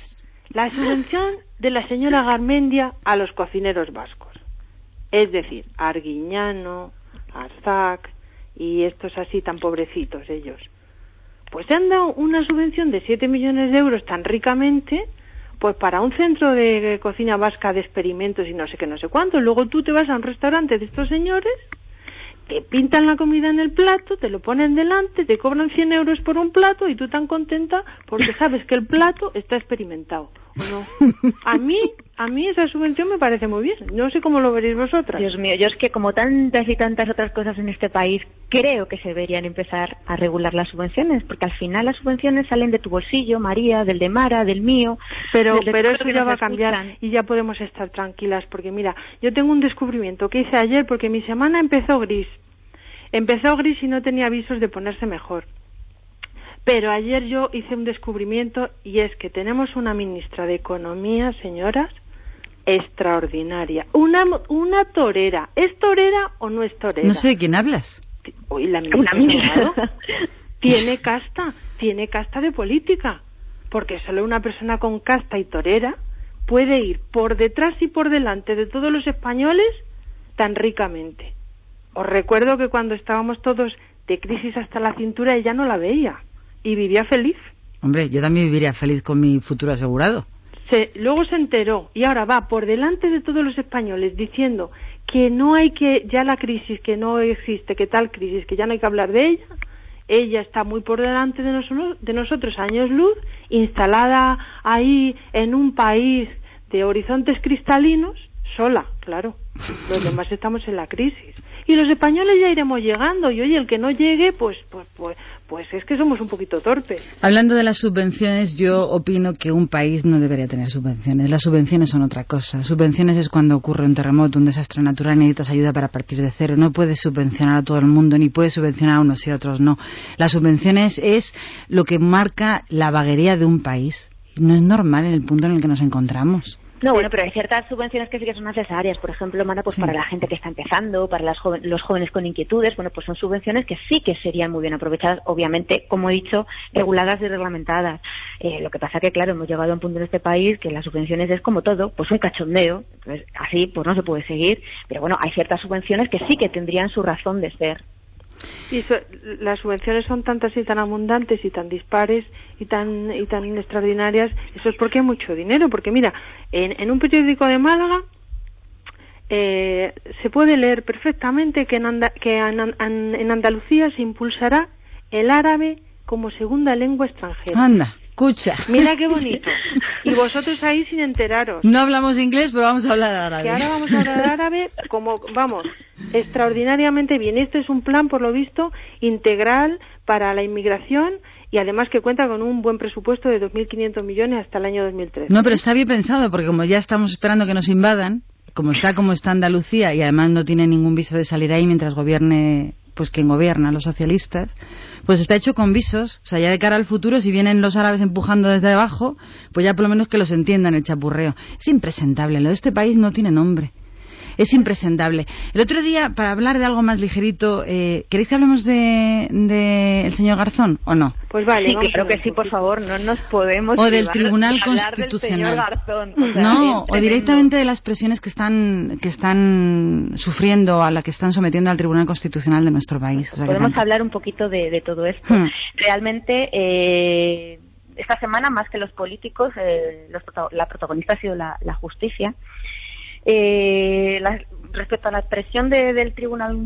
La subvención de la señora Garmendia a los cocineros vascos. Es decir, Arguiñano, Arzac y estos así tan pobrecitos ellos. Pues se han dado una subvención de 7 millones de euros tan ricamente, pues para un centro de cocina vasca de experimentos y no sé qué, no sé cuánto. Luego tú te vas a un restaurante de estos señores te pintan la comida en el plato, te lo ponen delante, te cobran 100 euros por un plato y tú tan contenta porque sabes que el plato está experimentado. ¿O no? A mí, a mí esa subvención me parece muy bien. No sé cómo lo veréis vosotras. Dios mío, yo es que como tantas y tantas otras cosas en este país, creo que se deberían empezar a regular las subvenciones, porque al final las subvenciones salen de tu bolsillo, María, del de Mara, del mío. Pero, del pero eso ya va a cambiar escuchan. y ya podemos estar tranquilas porque mira, yo tengo un descubrimiento que hice ayer porque mi semana empezó gris. Empezó gris y no tenía avisos de ponerse mejor. Pero ayer yo hice un descubrimiento y es que tenemos una ministra de Economía, señoras, extraordinaria. Una, una torera. ¿Es torera o no es torera? No sé de quién hablas. Hoy la Una ministra tiene casta, tiene casta de política, porque solo una persona con casta y torera puede ir por detrás y por delante de todos los españoles tan ricamente. Os recuerdo que cuando estábamos todos de crisis hasta la cintura ella no la veía y vivía feliz. Hombre, yo también viviría feliz con mi futuro asegurado. Se, luego se enteró y ahora va por delante de todos los españoles diciendo que no hay que, ya la crisis, que no existe, que tal crisis, que ya no hay que hablar de ella. Ella está muy por delante de, de nosotros, años luz, instalada ahí en un país de horizontes cristalinos, sola, claro. Los demás estamos en la crisis. Y los españoles ya iremos llegando. Y oye, el que no llegue, pues, pues, pues, pues es que somos un poquito torpes. Hablando de las subvenciones, yo opino que un país no debería tener subvenciones. Las subvenciones son otra cosa. Subvenciones es cuando ocurre un terremoto, un desastre natural, necesitas ayuda para partir de cero. No puedes subvencionar a todo el mundo, ni puedes subvencionar a unos y a otros no. Las subvenciones es lo que marca la vaguería de un país. No es normal en el punto en el que nos encontramos. No, bueno, pero hay ciertas subvenciones que sí que son necesarias. Por ejemplo, Mana, pues Sí. para la gente que está empezando, para las joven- los jóvenes con inquietudes, bueno, pues son subvenciones que sí que serían muy bien aprovechadas, obviamente, como he dicho, reguladas y reglamentadas. Eh, lo que pasa que, claro, hemos llegado a un punto en este país que las subvenciones es como todo, pues un cachondeo. Entonces, así, pues no se puede seguir. Pero bueno, hay ciertas subvenciones que sí que tendrían su razón de ser. Y so- las subvenciones son tantas y tan abundantes y tan dispares y tan y tan extraordinarias. Eso es porque hay mucho dinero. Porque mira, en, en un periódico de Málaga eh, se puede leer perfectamente que, en, Anda- que en, An- en Andalucía se impulsará el árabe como segunda lengua extranjera. Anda, escucha. Mira qué bonito. Y vosotros ahí sin enteraros. No hablamos inglés, pero vamos a hablar árabe. Que ahora vamos a hablar árabe como, vamos, extraordinariamente bien. Este es un plan, por lo visto, integral para la inmigración y además que cuenta con un buen presupuesto de 2.500 millones hasta el año 2013. No, pero está bien pensado, porque como ya estamos esperando que nos invadan, como está como está Andalucía y además no tiene ningún viso de salir ahí mientras gobierne, pues quien gobierna, los socialistas, pues está hecho con visos. O sea, ya de cara al futuro, si vienen los árabes empujando desde abajo, pues ya por lo menos que los entiendan el chapurreo. Es impresentable, lo de este país no tiene nombre. Es impresentable. El otro día, para hablar de algo más ligerito, eh, ¿queréis que hablemos de, de el señor Garzón o no? Pues vale, sí, ver que sí, por favor, no nos podemos O del Tribunal Constitucional. Del señor Garzón. O sea, No, o directamente de las presiones que están que están sufriendo, a la que están sometiendo al Tribunal Constitucional de nuestro país. O sea, que Podemos hablar un poquito de, de todo esto. Hmm. Realmente, eh, esta semana, más que los políticos, eh, los la protagonista ha sido la, la justicia. Eh, la- respecto a la expresión de- del Tribunal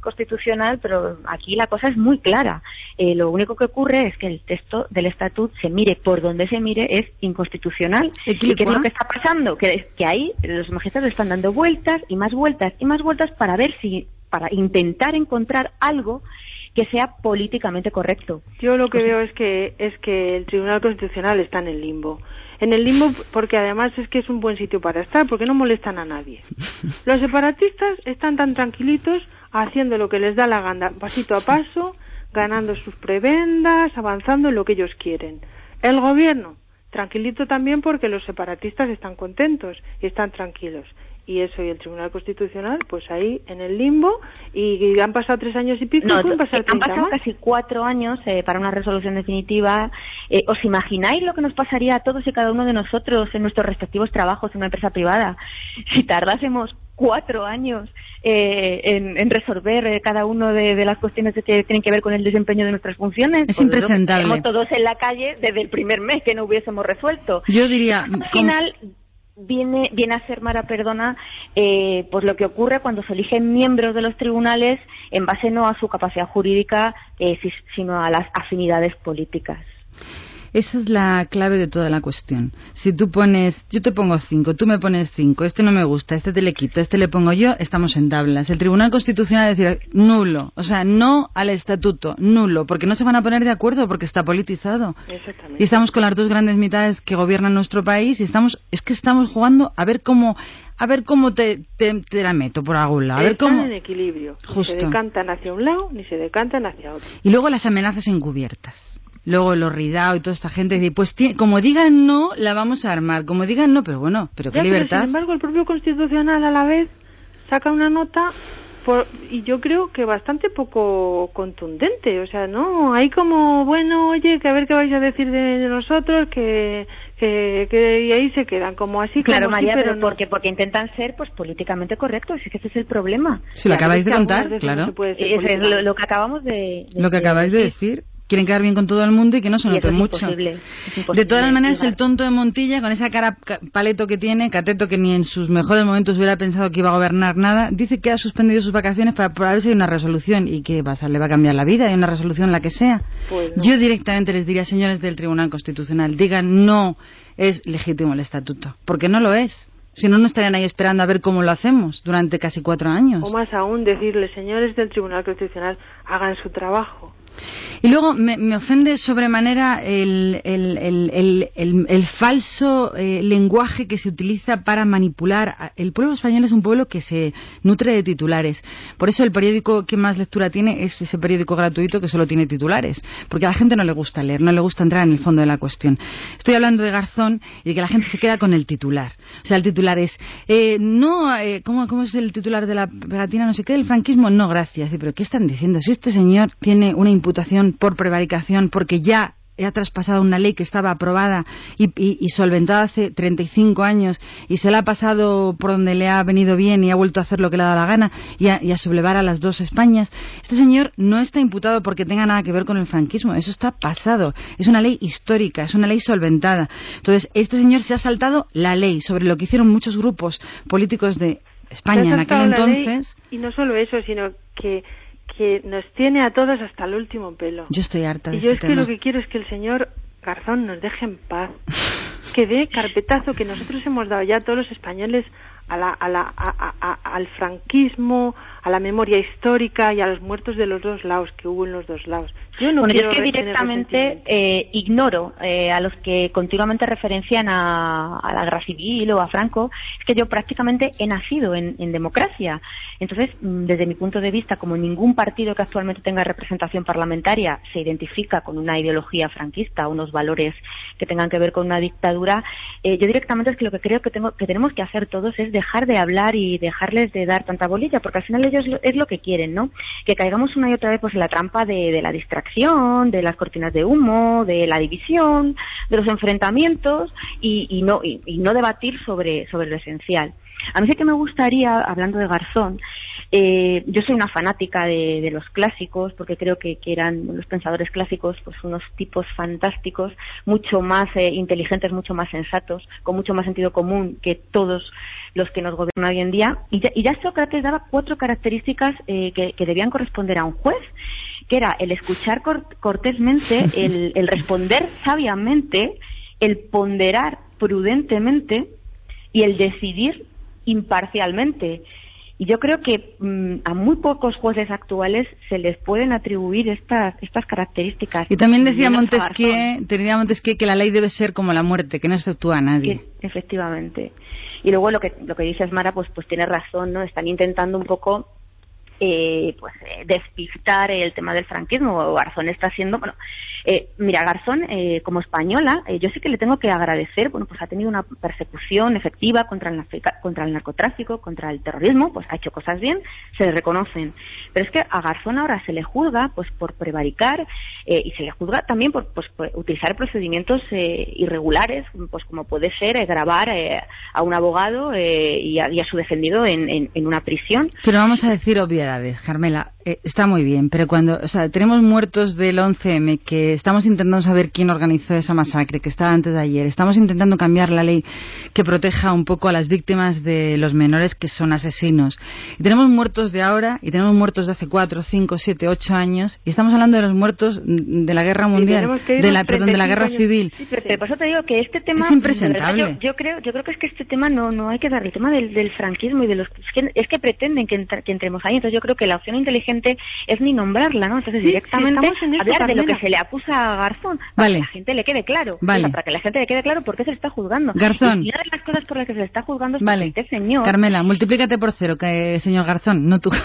Constitucional, pero aquí la cosa es muy clara. Eh, lo único que ocurre es que el texto del estatut, se mire por donde se mire, es inconstitucional. ¿Y qué es lo que está pasando? Que, que ahí los magistrados están dando vueltas y más vueltas y más vueltas para ver si, para intentar encontrar algo que sea políticamente correcto. Yo lo que veo es que es que el Tribunal Constitucional está en el limbo. En el limbo porque además es que es un buen sitio para estar, porque no molestan a nadie. Los separatistas están tan tranquilitos haciendo lo que les da la gana, pasito a paso, ganando sus prebendas, avanzando en lo que ellos quieren. El gobierno, tranquilito también porque los separatistas están contentos y están tranquilos y eso y el Tribunal Constitucional pues ahí en el limbo y, han pasado tres años y pico no, pueden pasar han pasado más. casi cuatro años eh, para una resolución definitiva eh, ¿os imagináis lo que nos pasaría a todos y cada uno de nosotros en nuestros respectivos trabajos en una empresa privada si tardásemos cuatro años eh, en, en, resolver eh, cada uno de, de, las cuestiones que tienen que ver con el desempeño de nuestras funciones. Es pues impresentable. Estamos todos en la calle desde el primer mes que no hubiésemos resuelto. Yo diría. Al final, viene, viene a ser, Mara, perdona, eh, pues lo que ocurre cuando se eligen miembros de los tribunales en base no a su capacidad jurídica, eh, sino a las afinidades políticas. Esa es la clave de toda la cuestión. Si tú pones, yo te pongo cinco, tú me pones cinco, este no me gusta, este te le quito, este le pongo yo, estamos en tablas. El Tribunal Constitucional decir nulo, o sea, no al estatuto, nulo, porque no se van a poner de acuerdo porque está politizado. Y estamos con las dos grandes mitades que gobiernan nuestro país y estamos, es que estamos jugando a ver cómo a ver cómo te, te, te, la meto por algún lado. A ver Están cómo... en equilibrio. Justo. Ni se decantan hacia un lado ni se decantan hacia otro. Y luego las amenazas encubiertas luego los Ridao y toda esta gente dice, pues como digan no, la vamos a armar, como digan no, pero bueno, pero qué ya, libertad. Pero, sin embargo, el propio Constitucional a la vez saca una nota por, y yo creo que bastante poco contundente, o sea, no, hay como, bueno, oye, que a ver qué vais a decir de nosotros, que que, que y ahí se quedan como así claro como María sí, pero, pero no. porque porque intentan ser pues políticamente correctos es que ese es el problema. Si lo acabáis de contar claro. no es, es lo, lo, que acabamos de, de lo que acabáis de decir quieren quedar bien con todo el mundo y que no se note mucho. Imposible, es imposible, de todas maneras, el tonto de Montilla, con esa cara paleto que tiene, cateto que ni en sus mejores momentos hubiera pensado que iba a gobernar nada, dice que ha suspendido sus vacaciones para, para ver si hay una resolución y que va le va a cambiar la vida, hay una resolución la que sea. Pues no. Yo directamente les diría, señores del Tribunal Constitucional, digan no es legítimo el estatuto, porque no lo es. Si no, no estarían ahí esperando a ver cómo lo hacemos durante casi cuatro años. O más aún, decirle, señores del Tribunal Constitucional, hagan su trabajo. Y luego me, me ofende sobremanera el, el, el, el falso eh, lenguaje que se utiliza para manipular. El pueblo español es un pueblo que se nutre de titulares. Por eso el periódico que más lectura tiene es ese periódico gratuito que solo tiene titulares. Porque a la gente no le gusta leer, no le gusta entrar en el fondo de la cuestión. Estoy hablando de Garzón y de que la gente se queda con el titular. O sea, el titular es, eh, no, eh, ¿cómo, ¿cómo es el titular de la pegatina? No sé qué, el franquismo. No, gracias. ¿Pero qué están diciendo? Si este señor tiene una imputación por prevaricación porque ya ha traspasado una ley que estaba aprobada y, y, y, solventada hace 35 años y se la ha pasado por donde le ha venido bien y ha vuelto a hacer lo que le ha dado la gana y a, y a sublevar a las dos Españas. Este señor no está imputado porque tenga nada que ver con el franquismo. Eso está pasado. Es una ley histórica, es una ley solventada. Entonces, este señor se ha saltado la ley sobre lo que hicieron muchos grupos políticos de España en aquel entonces. y no solo eso, sino que que nos tiene a todos hasta el último pelo. Yo estoy harta de Y yo este es que lo que quiero es que el señor Garzón nos deje en paz. que dé carpetazo que nosotros hemos dado ya todos los españoles a la, a la, a, al franquismo, a la memoria histórica y a los muertos de los dos lados que hubo en los dos lados. Yo no bueno, yo es que directamente eh, ignoro eh, a los que continuamente referencian a, a, la guerra civil o a Franco, es que yo prácticamente he nacido en, en, democracia. Entonces, desde mi punto de vista, como ningún partido que actualmente tenga representación parlamentaria se identifica con una ideología franquista, unos valores que tengan que ver con una dictadura, eh, yo directamente es que lo que creo que, tenemos que hacer todos es dejar de hablar y dejarles de dar tanta bolilla, porque al final ellos es lo que quieren, ¿no? Que caigamos una y otra vez pues en la trampa de, la distracción, de las cortinas de humo, de la división, de los enfrentamientos y, no y, y, no debatir sobre sobre lo esencial. A mí sí que me gustaría, hablando de Garzón, eh, yo soy una fanática de, de, los clásicos porque creo que, que, eran los pensadores clásicos pues unos tipos fantásticos mucho más eh, inteligentes mucho más sensatos con mucho más sentido común que todos los que nos gobiernan hoy en día. Y ya, y ya Sócrates daba cuatro características eh, que, que, debían corresponder a un juez que era el escuchar cortésmente el, el responder sabiamente el ponderar prudentemente y el decidir imparcialmente y yo creo que mmm, a muy pocos jueces actuales se les pueden atribuir estas estas características. Y también decía Montesquieu, decía Montesquieu que la ley debe ser como la muerte, que no exceptúa a nadie. Que, efectivamente. Y luego lo que lo que dices Mara, pues pues tiene razón, ¿no? Están intentando un poco eh, pues eh, despistar el tema del franquismo. Garzón está haciendo, bueno, eh, mira, Garzón, eh, como española, eh, yo sí que le tengo que agradecer, bueno, pues ha tenido una persecución efectiva contra el, contra el narcotráfico, contra el terrorismo, pues ha hecho cosas bien, se le reconocen. Pero es que a Garzón ahora se le juzga, pues por prevaricar, y se le juzga también por, pues, utilizar procedimientos irregulares, pues como puede ser grabar a un abogado y a, su defendido en, en, una prisión. Pero vamos a decir obviedades, Carmela. está muy bien, pero cuando, o sea, tenemos muertos del 11M que estamos intentando saber quién organizó esa masacre que estaba antes de ayer. Estamos intentando cambiar la ley que proteja un poco a las víctimas de los menores que son asesinos. Y tenemos muertos de ahora y tenemos muertos de hace cuatro, cinco, siete, ocho años y estamos hablando de los muertos de la guerra mundial, de la, perdón, de la guerra civil. pero, por eso te digo que este tema es impresentable. yo, creo, yo creo que es que este tema no, no hay que dar el tema del, franquismo y de los es que, pretenden que, entremos ahí. Entonces yo creo que la opción inteligente es ni nombrarla, ¿no? Entonces directamente hablar de lo que se le acusa a Garzón para que la gente le quede claro. para que la gente le quede claro por qué se le está juzgando. Garzón. Y una de las cosas por las que se le está juzgando es vale. este señor. Carmela, multiplícate por cero, que señor Garzón, no tú.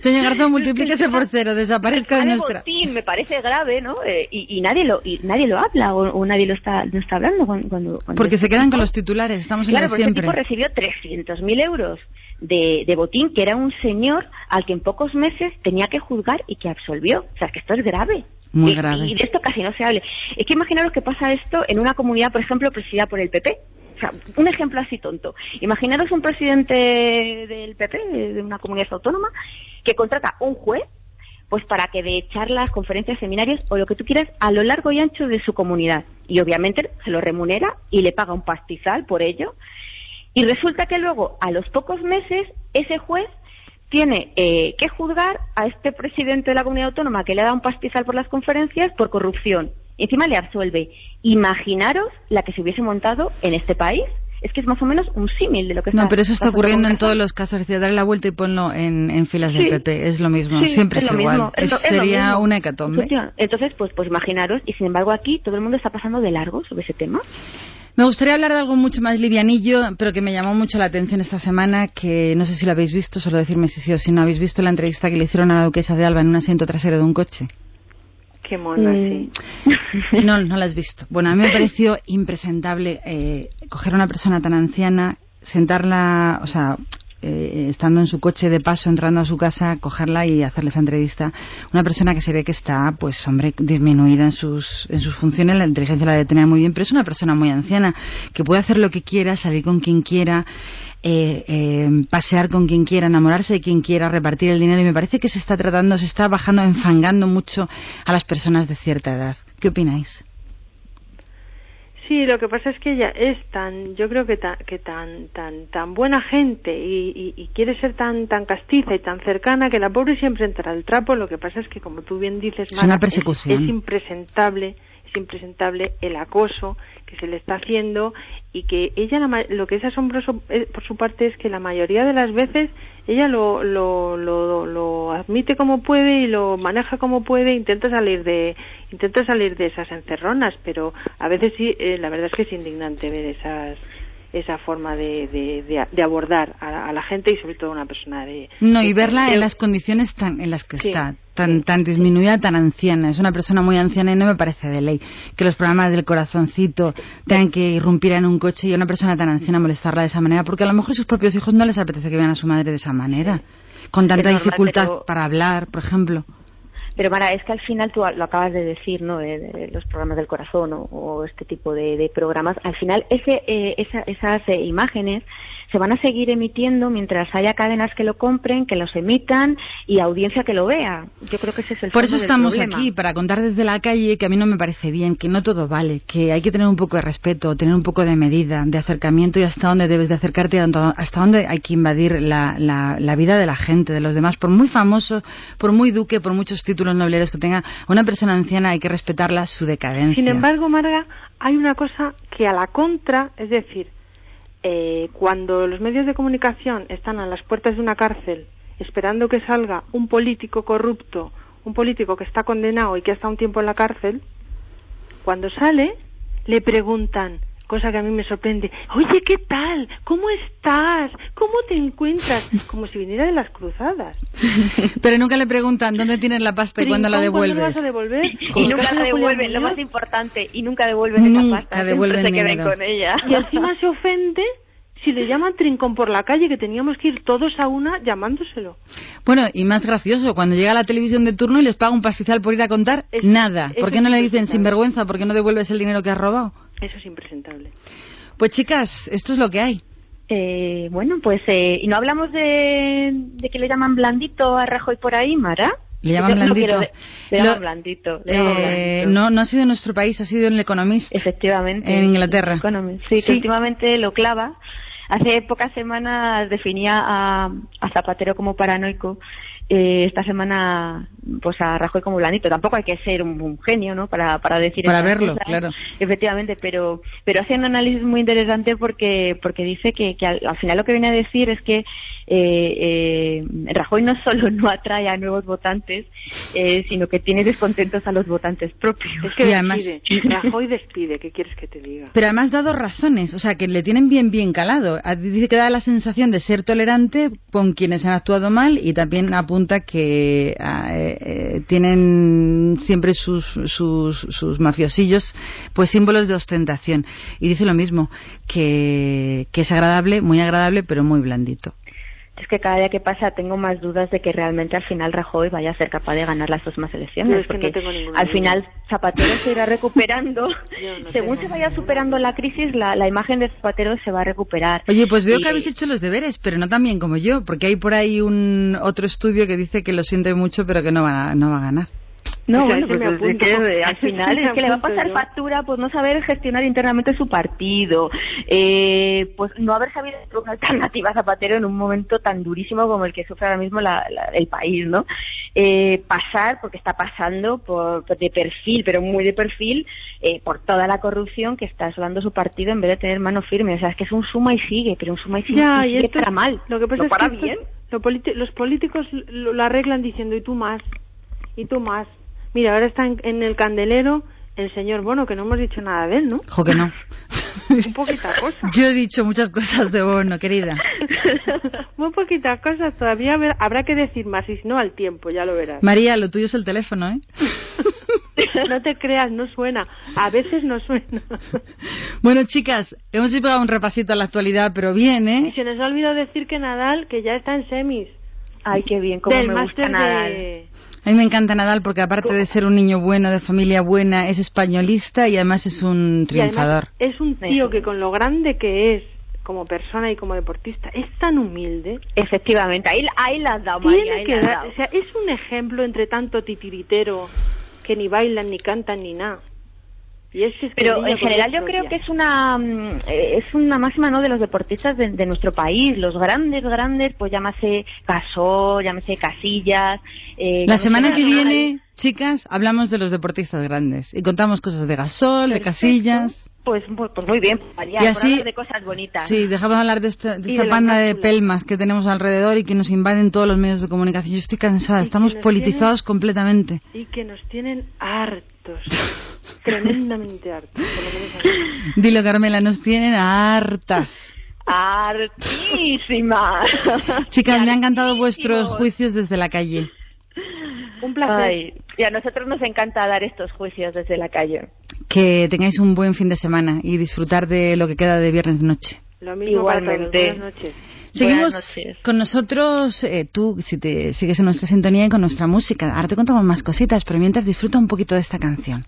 Señor Garzón, multiplíquese por cero, desaparezca de nuestra. Sí, me parece grave, ¿no? Eh, y, nadie lo y nadie lo habla o, nadie lo está no está hablando cuando, porque se quedan con los titulares. Estamos en claro, siempre. Este tipo recibió 300.000 euros de, de, botín, que era un señor al que en pocos meses tenía que juzgar y que absolvió. O sea, que esto es grave. Muy grave. Y de esto casi no se hable. Es que imaginaros que pasa esto en una comunidad, por ejemplo, presidida por el PP. O sea, un ejemplo así tonto. Imaginaros un presidente del PP, de una comunidad autónoma, que contrata un juez pues para que de charlas, conferencias, seminarios o lo que tú quieras a lo largo y ancho de su comunidad. Y obviamente se lo remunera y le paga un pastizal por ello y resulta que luego, a los pocos meses, ese juez tiene eh, que juzgar a este presidente de la comunidad autónoma que le ha dado un pastizal por las conferencias por corrupción. Y encima le absuelve. Imaginaros la que se hubiese montado en este país. Es que es más o menos un símil de lo que está No, pero eso está ocurriendo en todos los casos. Es decir, darle la vuelta y ponlo en, filas del PP. Es lo mismo. Siempre es, igual. sería una hecatombe. Entonces, pues, pues imaginaros. Y sin embargo, aquí todo el mundo está pasando de largo sobre ese tema. Me gustaría hablar de algo mucho más livianillo, pero que me llamó mucho la atención esta semana, que no sé si lo habéis visto, solo decirme si sí o si no habéis visto la entrevista que le hicieron a la duquesa de Alba en un asiento trasero de un coche. Qué mona, sí. No, no la has visto. Bueno, a mí me pareció impresentable eh, coger a una persona tan anciana, sentarla, o sea, eh, estando en su coche de paso, entrando a su casa, cogerla y hacerle esa entrevista. Una persona que se ve que está, pues, hombre, disminuida en sus, en sus funciones, la inteligencia la debe tener muy bien, pero es una persona muy anciana, que puede hacer lo que quiera, salir con quien quiera, eh, eh, pasear con quien quiera, enamorarse de quien quiera, repartir el dinero, y me parece que se está tratando, se está bajando, enfangando mucho a las personas de cierta edad. ¿Qué opináis? Sí, lo que pasa es que ella es tan, yo creo que tan, que tan, tan, tan buena gente y, y, quiere ser tan, tan castiza y tan cercana que la pobre siempre entra al trapo. Lo que pasa es que, como tú bien dices, es una persecución. es impresentable, es impresentable el acoso que se le está haciendo y que ella lo que es asombroso eh, por su parte es que la mayoría de las veces ella lo, lo, lo, lo admite como puede y lo maneja como puede intenta salir de intenta salir de esas encerronas pero a veces sí eh, la verdad es que es indignante ver esas esa forma de, de, de, abordar a, la gente y sobre todo a una persona de... No, y verla en las condiciones tan, en las que está, tan, tan disminuida, tan anciana. Es una persona muy anciana y no me parece de ley que los programas del corazoncito tengan que irrumpir en un coche y a una persona tan anciana molestarla de esa manera, porque a lo mejor a sus propios hijos no les apetece que vean a su madre de esa manera, con tanta dificultad para hablar, por ejemplo. Pero Mara, es que al final tú lo acabas de decir, ¿no? De, los programas del corazón o, este tipo de, programas. Al final, ese, eh, esas eh, imágenes se van a seguir emitiendo mientras haya cadenas que lo compren, que los emitan y audiencia que lo vea. Yo creo que ese es el Por eso estamos aquí, para contar desde la calle que a mí no me parece bien, que no todo vale, que hay que tener un poco de respeto, tener un poco de medida, de acercamiento y hasta dónde debes de acercarte, hasta dónde hay que invadir la, la, vida de la gente, de los demás. Por muy famoso, por muy duque, por muchos títulos nobleros que tenga, una persona anciana hay que respetarla su decadencia. Sin embargo, Marga, hay una cosa que a la contra, es decir, eh, cuando los medios de comunicación están a las puertas de una cárcel esperando que salga un político corrupto, un político que está condenado y que ha estado un tiempo en la cárcel, cuando sale le preguntan cosa que a mí me sorprende. Oye, ¿qué tal? ¿Cómo estás? ¿Cómo te encuentras? Como si viniera de las cruzadas. Pero nunca le preguntan dónde tienes la pasta y cuándo la Trincón, ¿cuándo devuelves. vas a devolver? Y nunca la devuelven, lo más importante, y nunca devuelven esa Nunca pasta. devuelven siempre se quedan con ella. Y encima se ofende si le llaman trincón por la calle, que teníamos que ir todos a una llamándoselo. Bueno, y más gracioso, cuando llega la televisión de turno y les paga un pastizal por ir a contar, Es- nada. ¿Por qué no le dicen sinvergüenza? ¿Por qué no devuelves el dinero que has robado? Eso es impresentable. Pues chicas, esto es lo que hay. Eh, bueno, pues, eh, ¿y no hablamos de, de que le llaman blandito a Rajoy por ahí, Mara? Le llaman Yo no blandito. quiero de- le Lo- llaman blandito. le llaman Eh, blandito. no, no ha sido en nuestro país, ha sido en el Economist. Efectivamente. En Inglaterra. Economist. Sí, Sí. que últimamente lo clava. Hace pocas semanas definía a, a Zapatero como paranoico. Eh, esta semana, pues a Rajoy como blandito. Tampoco hay que ser un, un genio, ¿no? Para, para decir Para verlo, claro. Efectivamente, pero, pero hace un análisis muy interesante porque, porque dice que, que al, al final lo que viene a decir es que eh, eh, Rajoy no solo no atrae a nuevos votantes, eh, sino que tiene descontentos a los votantes propios. Es que Y además- despide. Rajoy despide, ¿qué quieres que te diga? Pero además dado razones, o sea, que le tienen bien bien calado. Ah, Dice que da la sensación de ser tolerante con quienes han actuado mal y también apunta que ah, eh, eh, tienen siempre sus, sus, sus mafiosillos pues símbolos de ostentación. Y dice lo mismo, que, que es agradable, muy agradable, pero muy blandito. Es que cada día que pasa tengo más dudas de que realmente al final Rajoy vaya a ser capaz de ganar las próximas elecciones. Yo es que no porque al duda. final Zapatero se irá recuperando. No Según se vaya superando la crisis, la, la imagen de Zapatero se va a recuperar. Oye, pues veo Y- que habéis hecho los deberes, pero no tan bien como yo, porque hay por ahí un otro estudio que dice que lo siente mucho, pero que no va, a- no va a ganar. No, O sea, bueno, ese pues me es apunto. que, al final es que le va a pasar factura pues no saber gestionar internamente su partido, eh, pues no haber sabido una alternativa a Zapatero en un momento tan durísimo como el que sufre ahora mismo la- la- el país, ¿no? Eh, pasar, porque está pasando por, por de perfil, pero muy de perfil, eh, por toda la corrupción que está asolando su partido en vez de tener mano firme. O sea, es que es un suma y sigue, pero un suma y sigue, Ya, y sigue esto- para mal. Lo que pasa ¿No es para que esto- bien? lo politi- los políticos lo, lo arreglan diciendo y tú más, y tú más. Mira, ahora está en, en el candelero el señor Bono, que no hemos dicho nada de él, ¿no? Jo, que no. Un poquita cosa. Yo he dicho muchas cosas de Bono, querida. Muy poquita cosa, todavía habrá que decir más, y si no al tiempo, ya lo verás. María, lo tuyo es el teléfono, ¿eh? No te creas, no suena. A veces no suena. Bueno, chicas, hemos pegado un repasito a la actualidad, pero bien, Y ¿eh? se nos ha olvidado decir que Nadal, que ya está en semis. Ay, qué bien, cómo del me gusta Nadal. de... A mí me encanta Nadal porque aparte de ser un niño bueno, de familia buena, es españolista y además es un triunfador. es un tío que con lo grande que es como persona y como deportista, es tan humilde. Efectivamente, ahí, ahí la has dado, María, Tiene ahí que la has dar- o sea, es un ejemplo entre tanto titiritero que ni bailan, ni cantan, ni nada. Y es que Pero en general yo creo que es una mm, eh, es una máxima no de los deportistas de, de nuestro país, los grandes grandes, pues llámase Casó, llámese Casillas. eh, La semana que viene, chicas, hablamos de los deportistas grandes y contamos cosas de Gasol, de. Casillas. Pues, pues, pues muy bien, María, Y así- de cosas bonitas. Sí, dejamos de hablar de esta, de esta de las panda de pelmas que tenemos alrededor y que nos invaden todos los medios de comunicación. Yo estoy cansada, Y estamos politizados completamente. Y que nos tienen hartos. tremendamente hartos. Dilo, Carmela, nos tienen hartas. Hartísima. Chicas, me han encantado vuestros juicios desde la calle. Un placer. Ay, y a nosotros nos encanta dar estos juicios desde la calle. Que tengáis un buen fin de semana y disfrutar de lo que queda de viernes de noche. Lo mismo para todos. Igualmente. Buenas noches. Seguimos noches. con nosotros, eh, tú, si te sigues en nuestra sintonía y con nuestra música. Ahora te contamos más cositas, pero mientras disfruta un poquito de esta canción.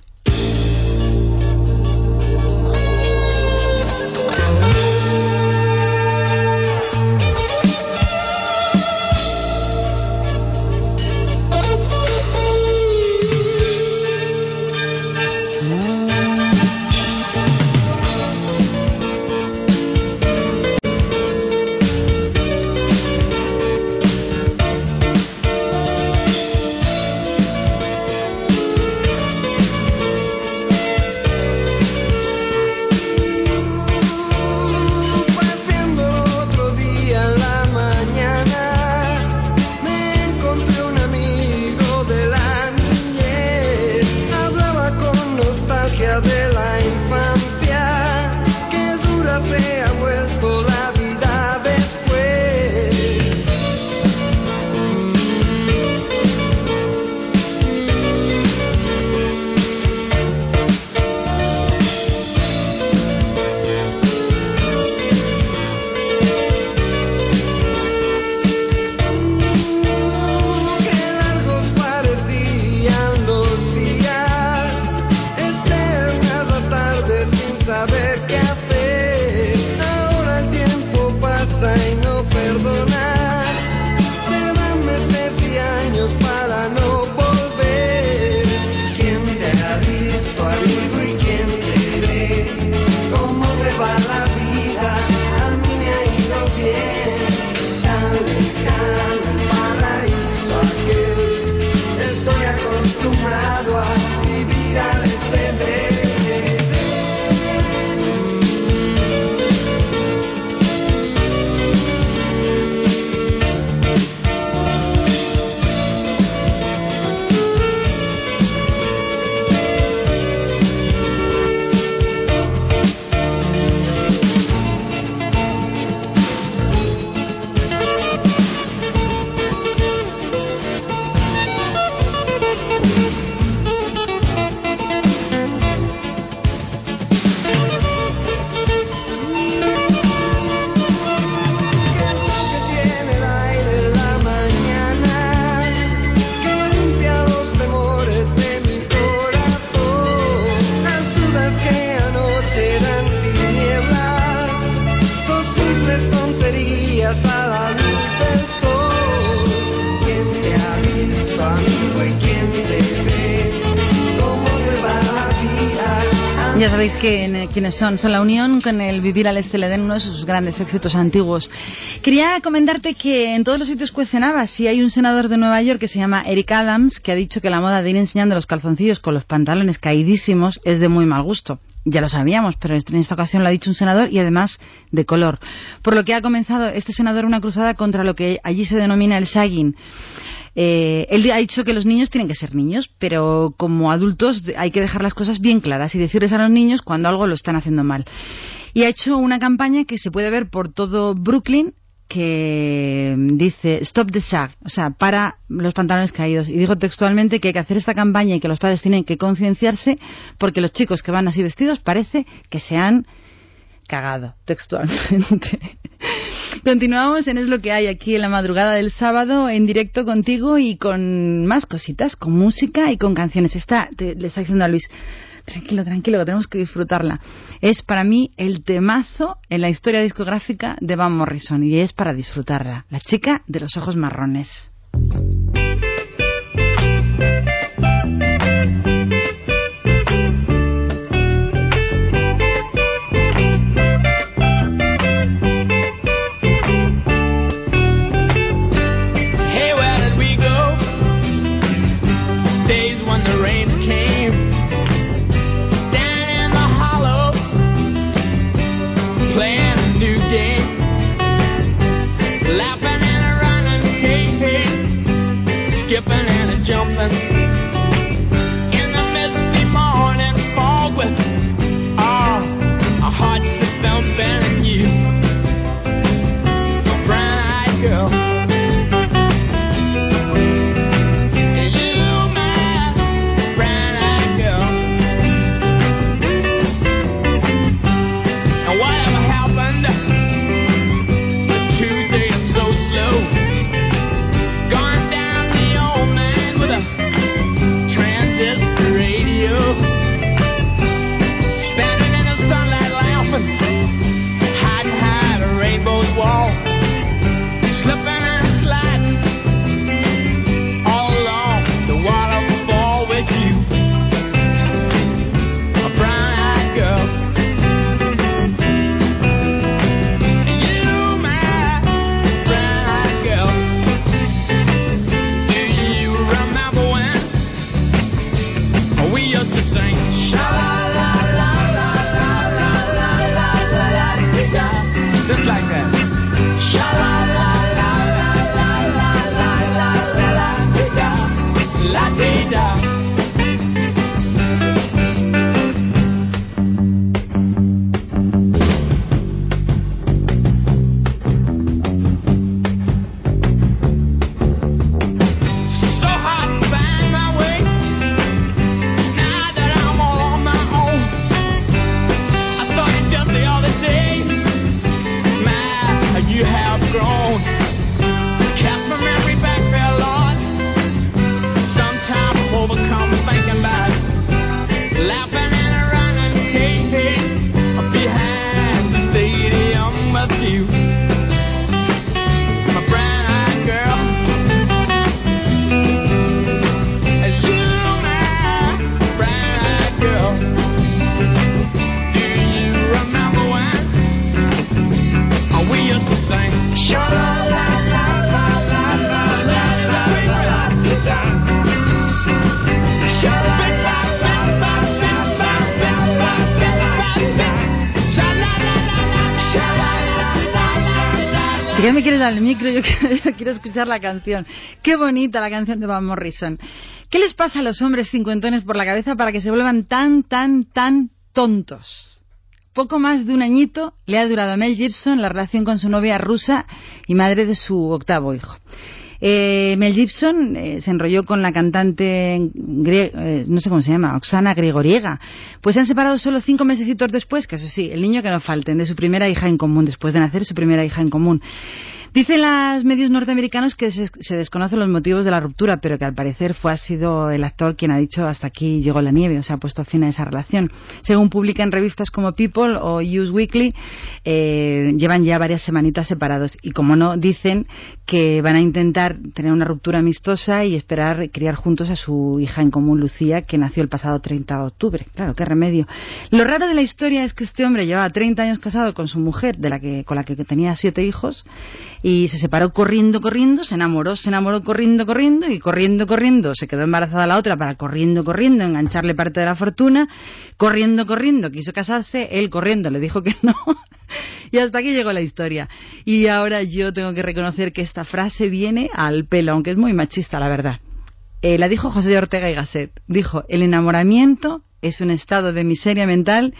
Sabéis que, quiénes son. Son la Unión con el Vivir al Este le den uno de sus grandes éxitos antiguos. Quería comentarte que en todos los sitios cuecen habas y hay un senador de Nueva York que se llama Eric Adams que ha dicho que la moda de ir enseñando los calzoncillos con los pantalones caidísimos es de muy mal gusto. Ya lo sabíamos, pero en esta ocasión lo ha dicho un senador y además de color. Por lo que ha comenzado este senador una cruzada contra lo que allí se denomina el sagging. Eh, él ha dicho que los niños tienen que ser niños, pero como adultos hay que dejar las cosas bien claras y decirles a los niños cuando algo lo están haciendo mal. Y ha hecho una campaña que se puede ver por todo Brooklyn que dice Stop the Sag, o sea, para los pantalones caídos. Y dijo textualmente que hay que hacer esta campaña y que los padres tienen que concienciarse porque los chicos que van así vestidos parece que se han cagado, textualmente. Continuamos en Es lo que hay aquí en la madrugada del sábado, en directo contigo y con más cositas, con música y con canciones. Está, le está diciendo a Luis, tranquilo, tranquilo, que tenemos que disfrutarla. Es para mí el temazo en la historia discográfica de Van Morrison y es para disfrutarla. La chica de los ojos marrones. El micro, yo quiero, escuchar la canción. Qué bonita la canción de Van Morrison. ¿Qué les pasa a los hombres cincuentones por la cabeza para que se vuelvan tan, tan, tan tontos? Poco más de un añito le ha durado a Mel Gibson la relación con su novia rusa y madre de su octavo hijo. Eh, Mel Gibson eh, se enrolló con la cantante, eh, no sé cómo se llama, Oksana Grigoriega. Pues se han separado solo cinco mesecitos después, que eso sí, el niño que no falten, de su primera hija en común, después de nacer su primera hija en común. Dicen los medios norteamericanos que se, se, desconocen los motivos de la ruptura, pero que al parecer fue ha sido el actor quien ha dicho hasta aquí llegó la nieve, o sea, ha puesto fin a esa relación. Según publican revistas como People o Use Weekly, eh, llevan ya varias semanitas separados y, como no, dicen que van a intentar tener una ruptura amistosa y esperar criar juntos a su hija en común, Lucía, que nació el pasado 30 de octubre. Claro, qué remedio. Lo raro de la historia es que este hombre llevaba 30 años casado con su mujer, de la que, con la que tenía siete hijos, y se separó corriendo, corriendo, se enamoró, se enamoró corriendo, corriendo, y corriendo, corriendo, se quedó embarazada la otra para corriendo, corriendo, engancharle parte de la fortuna, corriendo, corriendo, quiso casarse, él corriendo le dijo que no, y hasta aquí llegó la historia. Y ahora yo tengo que reconocer que esta frase viene al pelo, aunque es muy machista, la verdad. Eh, la dijo José de Ortega y Gasset. Dijo, el enamoramiento es un estado de miseria mental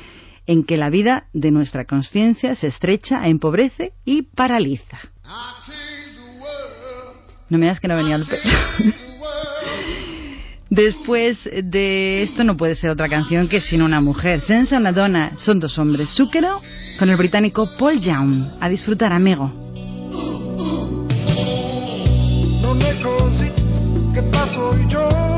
en que la vida de nuestra conciencia se estrecha, empobrece y paraliza. No me das que no venía al pelo. Después de esto no puede ser otra canción que sin una mujer. Senza una donna son dos hombres. Zúquero con el británico Paul Young. A disfrutar, amigo. Così passo i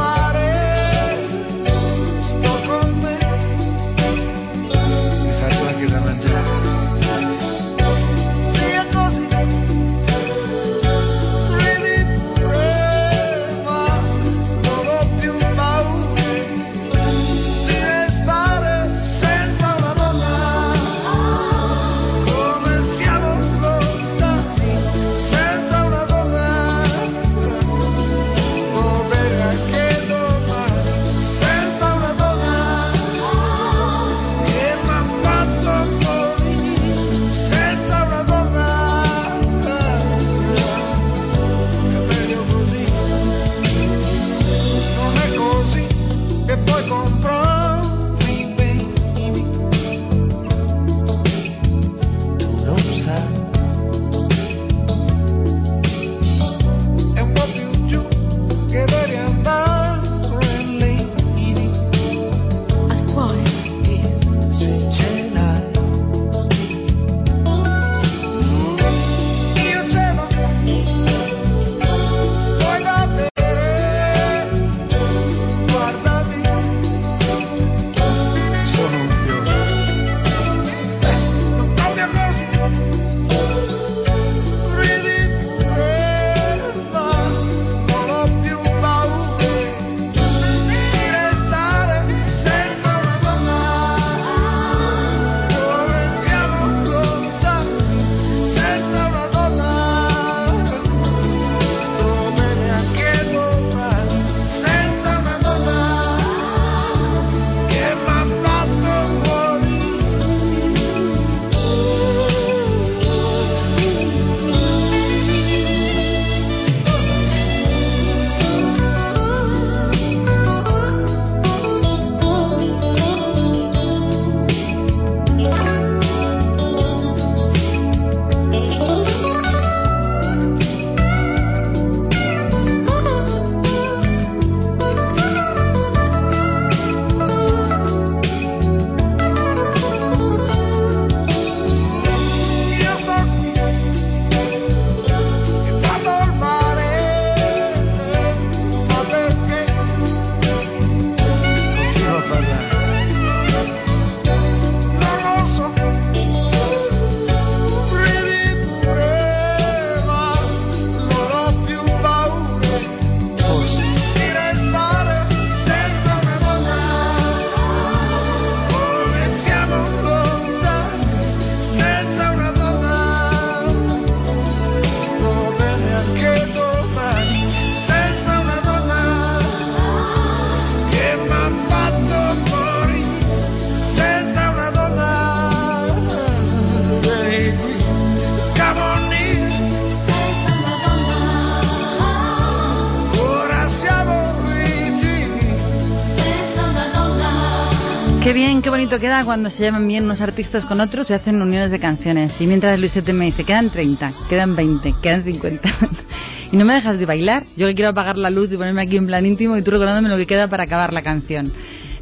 bonito queda cuando se llaman bien unos artistas con otros y hacen uniones de canciones. Y mientras Luisete me dice, quedan 30, quedan 20, quedan 50. y no me dejas de bailar. Yo que quiero apagar la luz y ponerme aquí en plan íntimo y tú recordándome lo que queda para acabar la canción.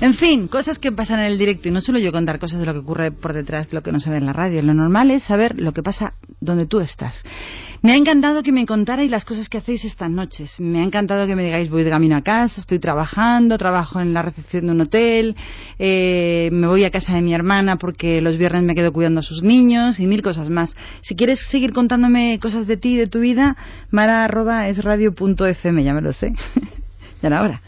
En fin, cosas que pasan en el directo y no suelo yo contar cosas de lo que ocurre por detrás de lo que no se ve en la radio. Lo normal es saber lo que pasa donde tú estás. Me ha encantado que me contarais las cosas que hacéis estas noches. Me ha encantado que me digáis voy de camino a casa, estoy trabajando, trabajo en la recepción de un hotel, eh, me voy a casa de mi hermana porque los viernes me quedo cuidando a sus niños y mil cosas más. Si quieres seguir contándome cosas de ti de tu vida, mara.esradio.fm, ya me lo sé. ya era hora.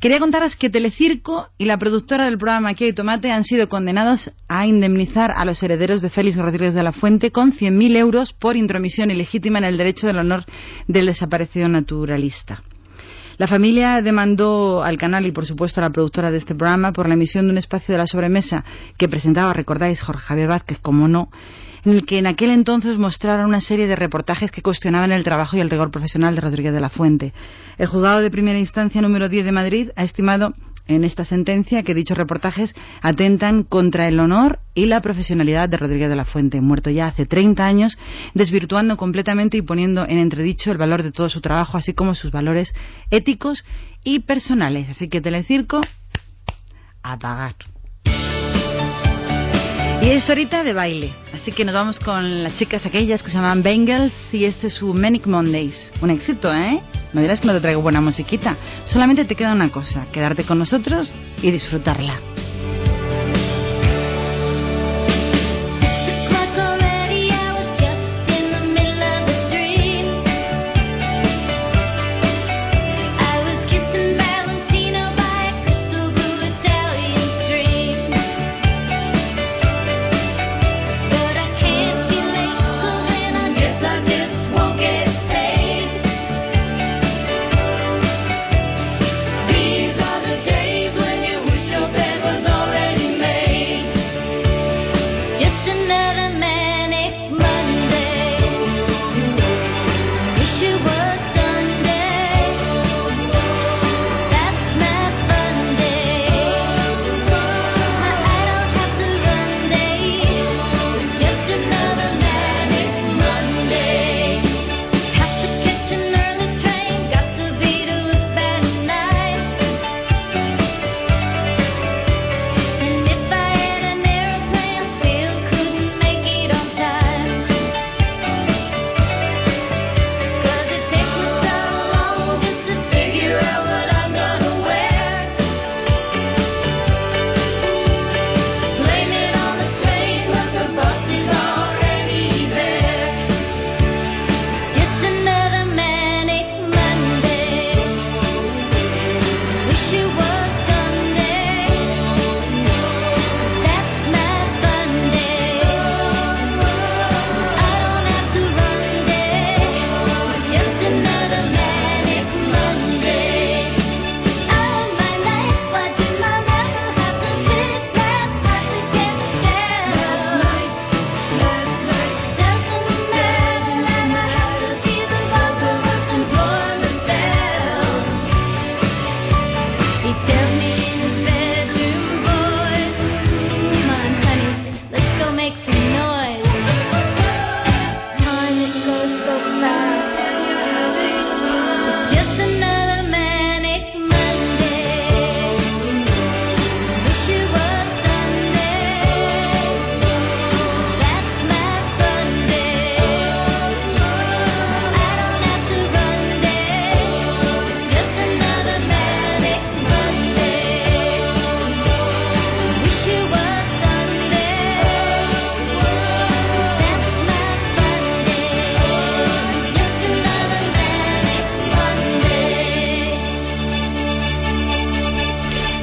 Quería contaros que Telecirco y la productora del programa Aquí hay Tomate han sido condenados a indemnizar a los herederos de Félix Rodríguez de la Fuente con 100.000 euros por intromisión ilegítima en el derecho del honor del desaparecido naturalista. La familia demandó al canal y, por supuesto, a la productora de este programa por la emisión de un espacio de la sobremesa que presentaba, recordáis, Jorge Javier Vázquez, como no, en el que en aquel entonces mostraron una serie de reportajes que cuestionaban el trabajo y el rigor profesional de Rodríguez de la Fuente. El juzgado de primera instancia número 10 de Madrid ha estimado en esta sentencia que dichos reportajes atentan contra el honor y la profesionalidad de Rodríguez de la Fuente, muerto ya hace 30 años, desvirtuando completamente y poniendo en entredicho el valor de todo su trabajo, así como sus valores éticos y personales. Así que Telecirco, a pagar. Y es horita de baile, así que nos vamos con las chicas aquellas que se llaman Bengals y este es su Manic Mondays. Un éxito, ¿eh? No dirás que no te traigo buena musiquita. Solamente te queda una cosa, quedarte con nosotros y disfrutarla.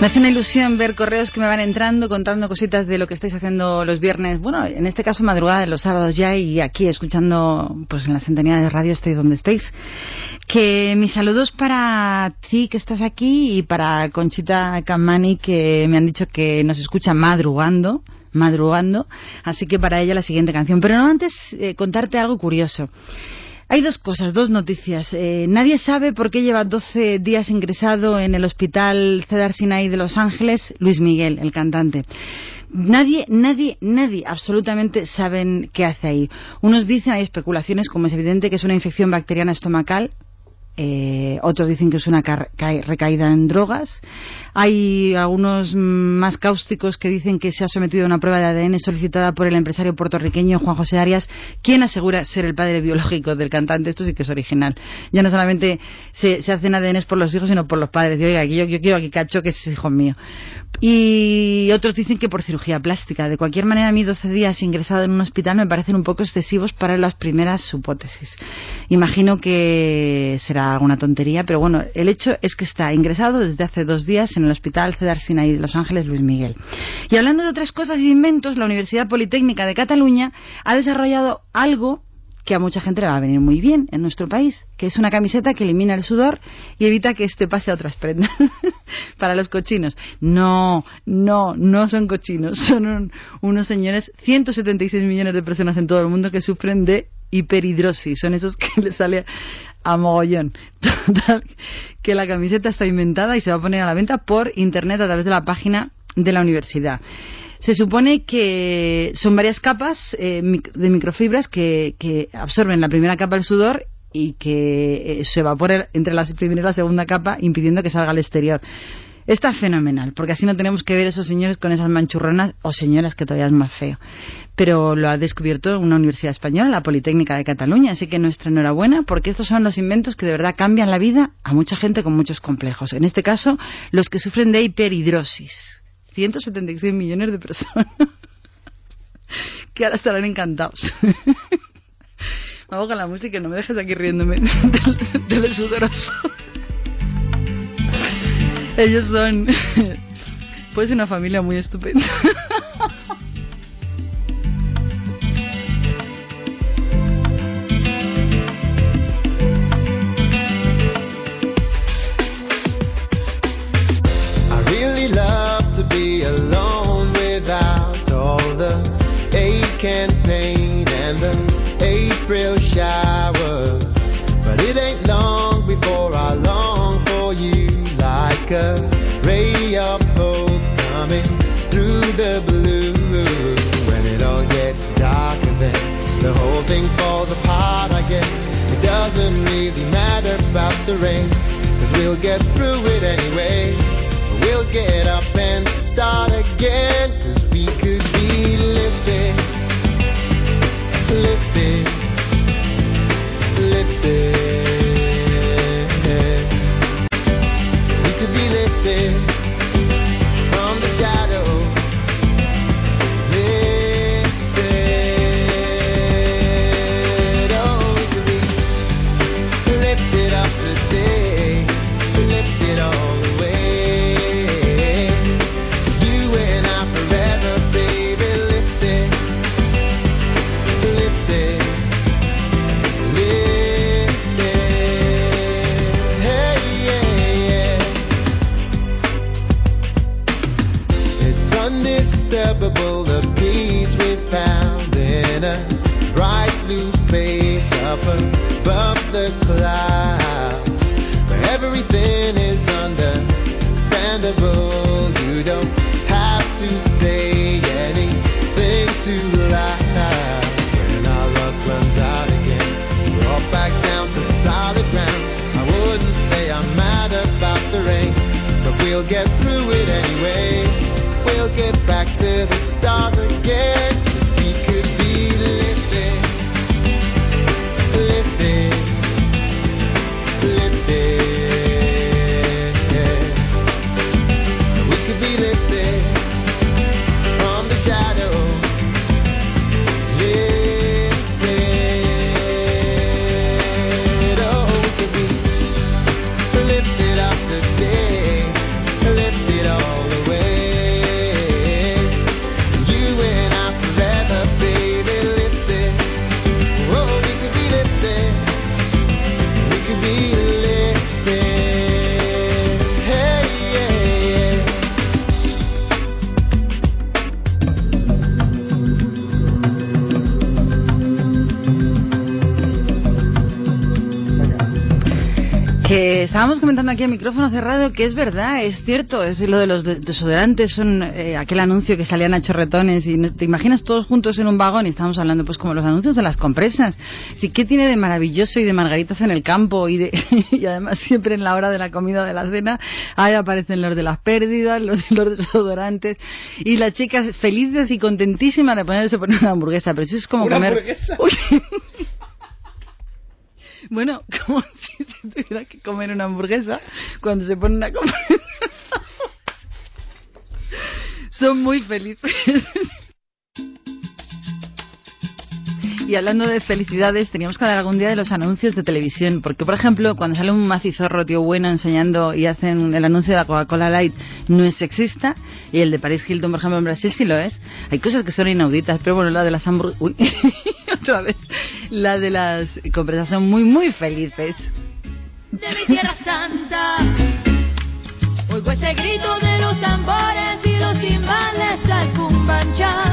Me hace una ilusión ver correos que me van entrando contando cositas de lo que estáis haciendo los viernes, bueno, en este caso madrugada, los sábados ya y aquí escuchando pues en la sintonía de radio estéis donde estéis. Que mis saludos para ti que estás aquí y para Conchita Camani que me han dicho que nos escucha madrugando, madrugando, así que para ella la siguiente canción. Pero no antes eh, contarte algo curioso. Hay dos cosas, dos noticias. Eh, nadie sabe por qué lleva 12 días ingresado en el hospital Cedar Sinai de Los Ángeles Luis Miguel, el cantante. Nadie, nadie, nadie absolutamente saben qué hace ahí. Unos dicen, hay especulaciones, como es evidente, que es una infección bacteriana estomacal, eh, otros dicen que es una recaída en drogas. Hay algunos más cáusticos que dicen que se ha sometido a una prueba de ADN solicitada por el empresario puertorriqueño Juan José Arias, quien asegura ser el padre biológico del cantante. Esto sí que es original. Ya no solamente se, hacen ADNs por los hijos, sino por los padres. Digo, oiga, yo, yo quiero aquí cacho que es hijo mío. Y otros dicen que por cirugía plástica. De cualquier manera, a mí 12 días ingresado en un hospital me parecen un poco excesivos para las primeras hipótesis. Imagino que será alguna tontería, pero bueno, el hecho es que está ingresado desde hace dos días en el Hospital Cedar Sinai de Los Ángeles Luis Miguel. Y hablando de otras cosas y inventos, la Universidad Politécnica de Cataluña ha desarrollado algo que a mucha gente le va a venir muy bien en nuestro país, que es una camiseta que elimina el sudor y evita que este pase a otras prendas para los cochinos. No, no, no son cochinos, son un- unos señores, 176 millones de personas en todo el mundo que sufren de hiperhidrosis, son esos que les sale a mogollón. Total, que la camiseta está inventada y se va a poner a la venta por internet a través de la página de la universidad. Se supone que son varias capas eh, de microfibras que, que absorben la primera capa del sudor y que eh, se evapora entre la primera y la segunda capa impidiendo que salga al exterior. Está fenomenal, porque así no tenemos que ver esos señores con esas manchurronas o señoras que todavía es más feo. Pero lo ha descubierto una universidad española, la Politécnica de Cataluña, así que nuestra enhorabuena, porque estos son los inventos que de verdad cambian la vida a mucha gente con muchos complejos. En este caso, los que sufren de hiperhidrosis. 176 millones de personas que ahora estarán encantados. Vamos con la música, no me dejes aquí riéndome del, sudoroso. Ellos son... Pues una familia muy estupenda. Showers. But it ain't long before I long for you like a ray of hope coming through the blue. When it all gets dark and then the whole thing falls apart, I guess it doesn't really matter about the rain. Cause we'll get through it anyway. We'll get up and start again. yeah. Estábamos comentando aquí a micrófono cerrado que es verdad, es cierto, es lo de los de- desodorantes, son eh, aquel anuncio que salían a chorretones y te imaginas todos juntos en un vagón y estábamos hablando pues como los anuncios de las compresas. Sí, ¿Qué tiene de maravilloso y de margaritas en el campo y, de, y además siempre en la hora de la comida o de la cena ahí aparecen los de las pérdidas, los los desodorantes y las chicas felices y contentísimas de ponerse poner una hamburguesa, pero eso es como ¿Una comer... hamburguesa? Uy. Bueno, como si se tuviera que comer una hamburguesa cuando se pone una comer. Son muy felices. Y hablando de felicidades, teníamos que hablar algún día de los anuncios de televisión. Porque, por ejemplo, cuando sale un macizorro tío bueno enseñando y hacen el anuncio de la Coca-Cola Light, no es sexista. Y el de Paris Hilton, por ejemplo, en Brasil sí lo es. Hay cosas que son inauditas, pero bueno, la de las hamburguesas. Uy, otra vez. La de las compresas son muy, muy felices. de mi tierra santa. Oigo ese grito de los tambores y los timbales al cumbanchá.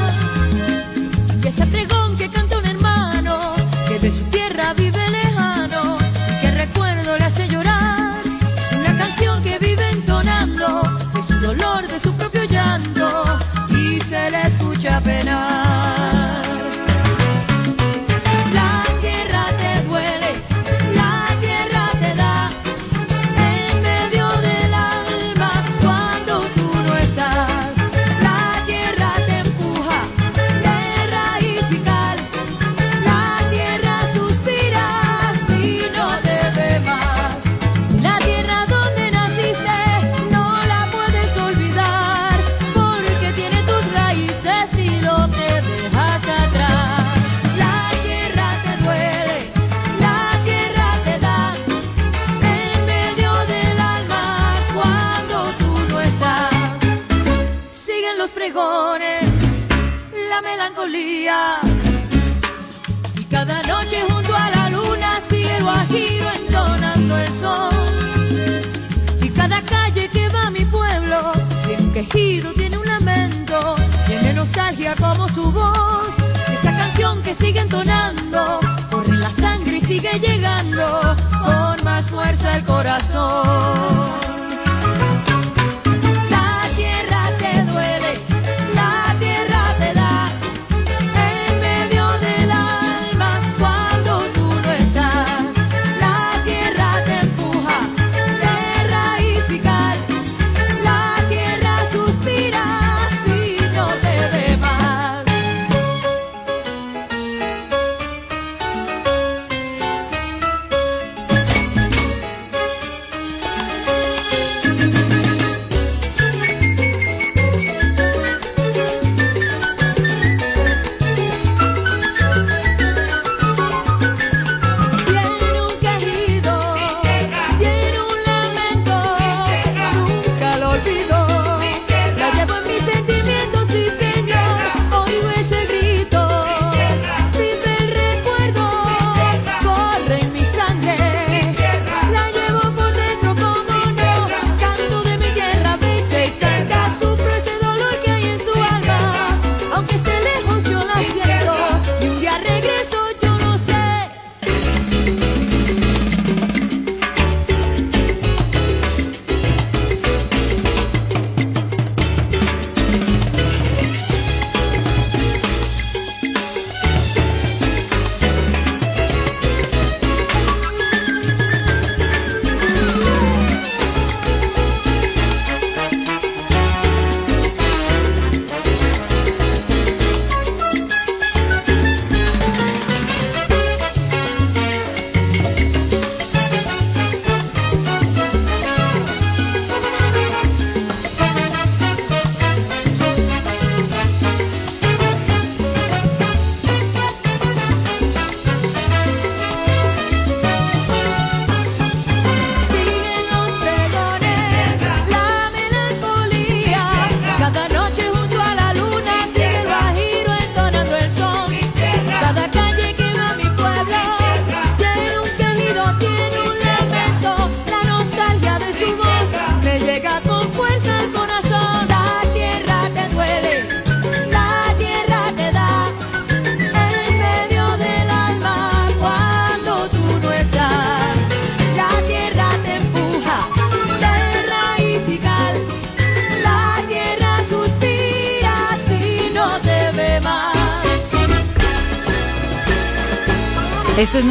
Sigue entonando, corre la sangre y sigue llegando con más fuerza al corazón.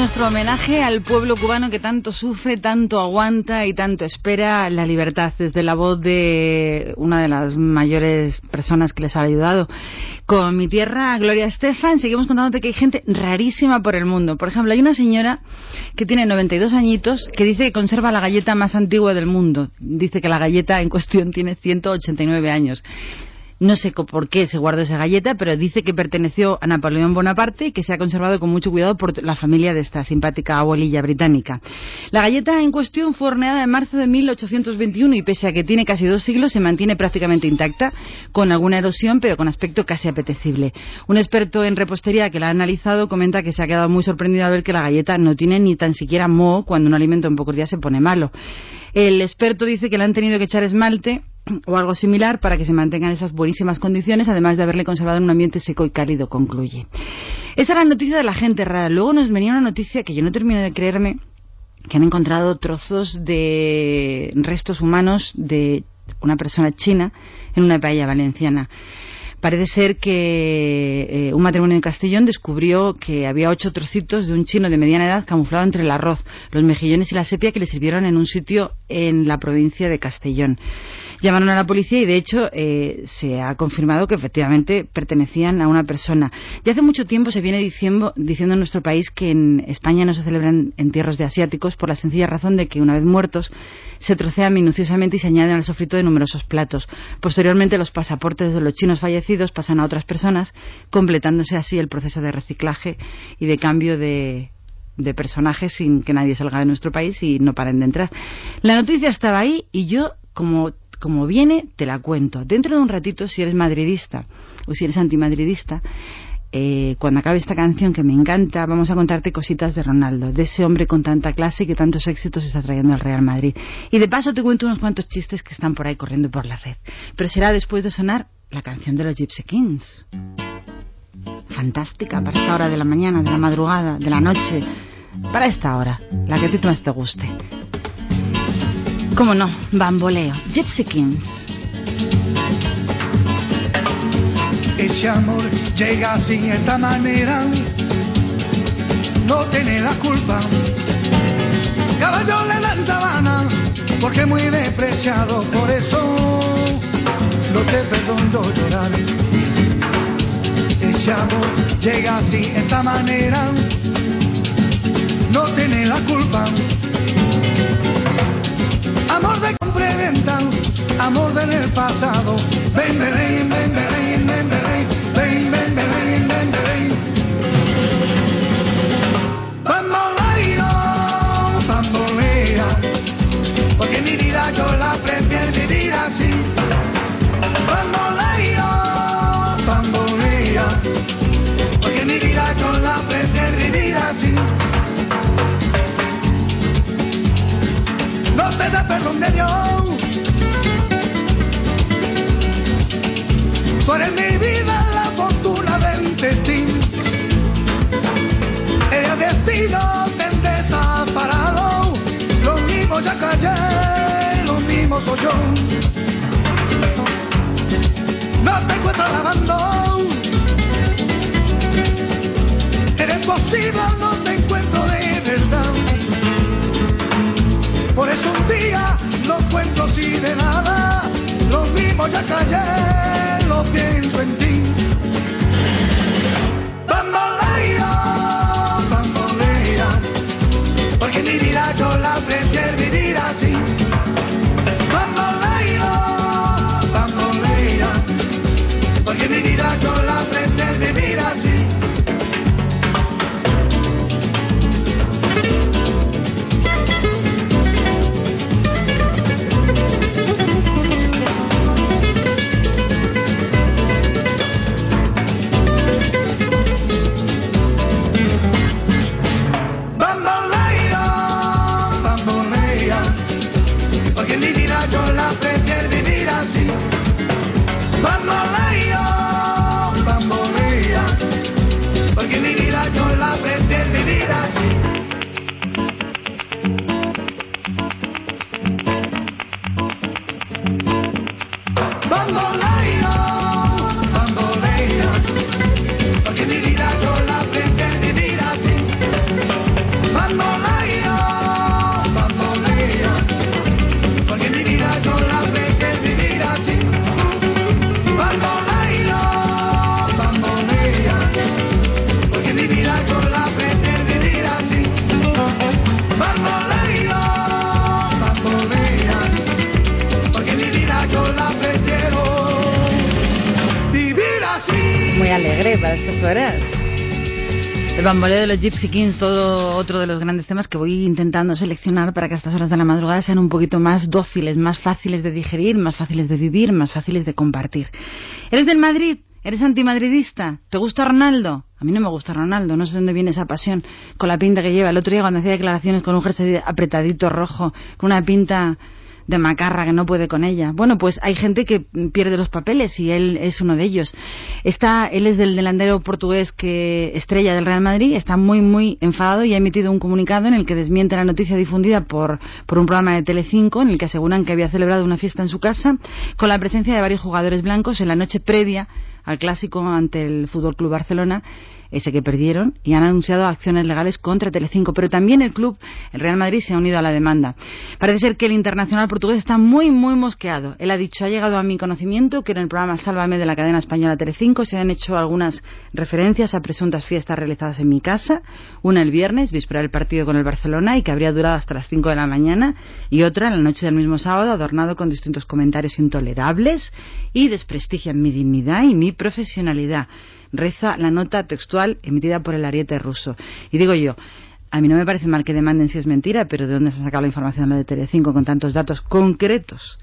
Nuestro homenaje al pueblo cubano que tanto sufre, tanto aguanta y tanto espera la libertad, desde la voz de una de las mayores personas que les ha ayudado. Con mi tierra, Gloria Estefan, seguimos contándote que hay gente rarísima por el mundo. Por ejemplo, hay una señora que tiene 92 añitos que dice que conserva la galleta más antigua del mundo. Dice que la galleta en cuestión tiene 189 años. No sé por qué se guardó esa galleta, pero dice que perteneció a Napoleón Bonaparte y que se ha conservado con mucho cuidado por la familia de esta simpática abuelilla británica. La galleta en cuestión fue horneada en marzo de 1821 y pese a que tiene casi dos siglos se mantiene prácticamente intacta, con alguna erosión pero con aspecto casi apetecible. Un experto en repostería que la ha analizado comenta que se ha quedado muy sorprendido al ver que la galleta no tiene ni tan siquiera moho cuando un alimento en pocos días se pone malo. El experto dice que le han tenido que echar esmalte o algo similar para que se mantengan esas buenísimas condiciones, además de haberle conservado en un ambiente seco y cálido, concluye. Esa era la noticia de la gente rara. Luego nos venía una noticia que yo no termino de creerme, que han encontrado trozos de restos humanos de una persona china en una paella valenciana. Parece ser que eh, un matrimonio en Castellón descubrió que había ocho trocitos de un chino de mediana edad camuflado entre el arroz, los mejillones y la sepia que le sirvieron en un sitio en la provincia de Castellón. Llamaron a la policía y de hecho eh, se ha confirmado que efectivamente pertenecían a una persona. Ya hace mucho tiempo se viene diciendo, diciendo en nuestro país que en España no se celebran entierros de asiáticos por la sencilla razón de que una vez muertos se trocean minuciosamente y se añaden al sofrito de numerosos platos. Posteriormente los pasaportes de los chinos fallecidos pasan a otras personas, completándose así el proceso de reciclaje y de cambio de, de personajes sin que nadie salga de nuestro país y no paren de entrar. La noticia estaba ahí y yo, como, como viene, te la cuento. Dentro de un ratito, si eres madridista o si eres antimadridista, eh, cuando acabe esta canción que me encanta, vamos a contarte cositas de Ronaldo, de ese hombre con tanta clase y que tantos éxitos está trayendo al Real Madrid. Y de paso te cuento unos cuantos chistes que están por ahí corriendo por la red. Pero será después de sonar la canción de los Gypsy Kings. Fantástica para esta hora de la mañana, de la madrugada, de la noche. Para esta hora, la que a ti más te guste. ¿Cómo no? Bamboleo. Gypsy Kings. Ese amor llega así de esta manera, no tiene la culpa. Caballo le dan sabana, porque muy despreciado, por eso no te perdono llorar. Ese amor llega así de esta manera, no tiene la culpa. Amor de compra amor del pasado. Ven, ven, ven, ven, ven, ven, ven, ven, ven, ven, bambolea, porque mi vida yo la da perdón de Dios. Tú eres mi vida, la fortuna del destino. El destino te desaparado. Lo mismo ya callé, lo mismo soy yo. No te encuentro lavando. Eres posible, no te encuentro de verdad. Por eso un día no cuento así de nada. Lo mismo ya callé, lo pienso en ti. Bambolea, bambolea, porque mi vida yo la prefiero los Gypsy Kings, todo otro de los grandes temas que voy intentando seleccionar para que estas horas de la madrugada sean un poquito más dóciles, más fáciles de digerir, más fáciles de vivir, más fáciles de compartir. ¿Eres del Madrid? ¿Eres antimadridista? ¿Te gusta Ronaldo? A mí no me gusta Ronaldo, no sé dónde viene esa pasión con la pinta que lleva. El otro día cuando hacía declaraciones con un jersey apretadito rojo, con una pinta de macarra que no puede con ella. Bueno, pues hay gente que pierde los papeles y él es uno de ellos. Está, él es del delantero portugués que estrella del Real Madrid, está muy muy enfadado y ha emitido un comunicado en el que desmiente la noticia difundida por, por un programa de Telecinco en el que aseguran que había celebrado una fiesta en su casa con la presencia de varios jugadores blancos en la noche previa al clásico ante el Fútbol Club Barcelona ese que perdieron, y han anunciado acciones legales contra Telecinco. Pero también el club, el Real Madrid, se ha unido a la demanda. Parece ser que el internacional portugués está muy, muy mosqueado. Él ha dicho, ha llegado a mi conocimiento que en el programa Sálvame de la cadena española Telecinco se han hecho algunas referencias a presuntas fiestas realizadas en mi casa, una el viernes, víspera del partido con el Barcelona, y que habría durado hasta las 5 de la mañana, y otra en la noche del mismo sábado, adornado con distintos comentarios intolerables y desprestigian mi dignidad y mi profesionalidad reza la nota textual emitida por el ariete ruso. Y digo yo, a mí no me parece mal que demanden si es mentira, pero ¿de dónde se ha sacado la información de Telecinco con tantos datos concretos?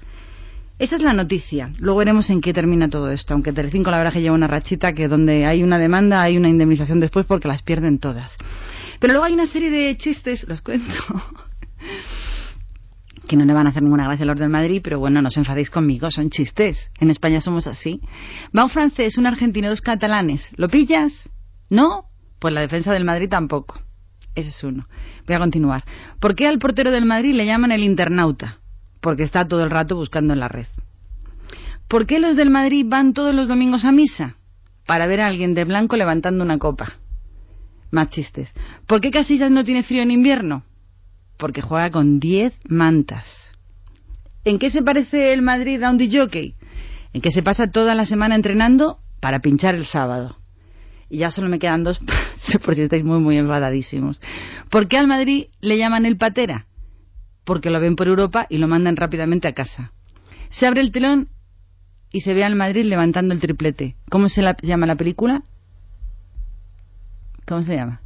Esa es la noticia. Luego veremos en qué termina todo esto. Aunque Telecinco la verdad que lleva una rachita que donde hay una demanda hay una indemnización después porque las pierden todas. Pero luego hay una serie de chistes, los cuento, que no le van a hacer ninguna gracia a los del Madrid, pero bueno, no os enfadéis conmigo, son chistes. En España somos así. Va un francés, un argentino, dos catalanes. ¿Lo pillas? ¿No? Pues la defensa del Madrid tampoco. Ese es uno. Voy a continuar. ¿Por qué al portero del Madrid le llaman el internauta? Porque está todo el rato buscando en la red. ¿Por qué los del Madrid van todos los domingos a misa? Para ver a alguien de blanco levantando una copa. Más chistes. ¿Por qué Casillas no tiene frío en invierno? Porque juega con 10 mantas. ¿En qué se parece el Madrid a un jockey? En que se pasa toda la semana entrenando para pinchar el sábado. Y ya solo me quedan dos, por si estáis muy, muy enfadadísimos. ¿Por qué al Madrid le llaman el patera? Porque lo ven por Europa y lo mandan rápidamente a casa. Se abre el telón y se ve al Madrid levantando el triplete. ¿Cómo se la- llama la película? ¿Cómo se llama?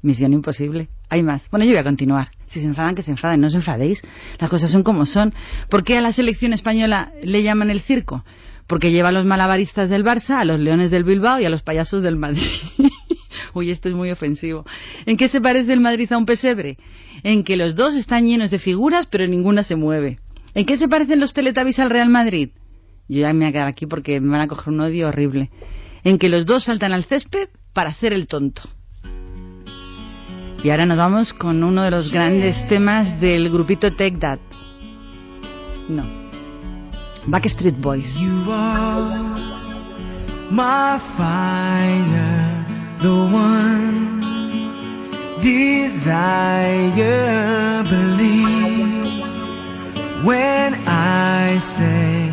Misión imposible. Hay más. Bueno, yo voy a continuar. Si se enfadan, que se enfaden. No os enfadéis. Las cosas son como son. ¿Por qué a la selección española le llaman el circo? Porque lleva a los malabaristas del Barça, a los leones del Bilbao y a los payasos del Madrid. Uy, esto es muy ofensivo. ¿En qué se parece el Madrid a un pesebre? En que los dos están llenos de figuras, pero ninguna se mueve. ¿En qué se parecen los Teletubbies al Real Madrid? Yo ya me voy a quedar aquí porque me van a coger un odio horrible. En que los dos saltan al césped para hacer el tonto. Y ahora nos vamos con uno de los grandes temas del grupito Take That. No. Backstreet Boys. You are my fire, the one desire. Believe when I say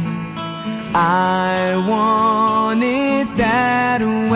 I want it that way.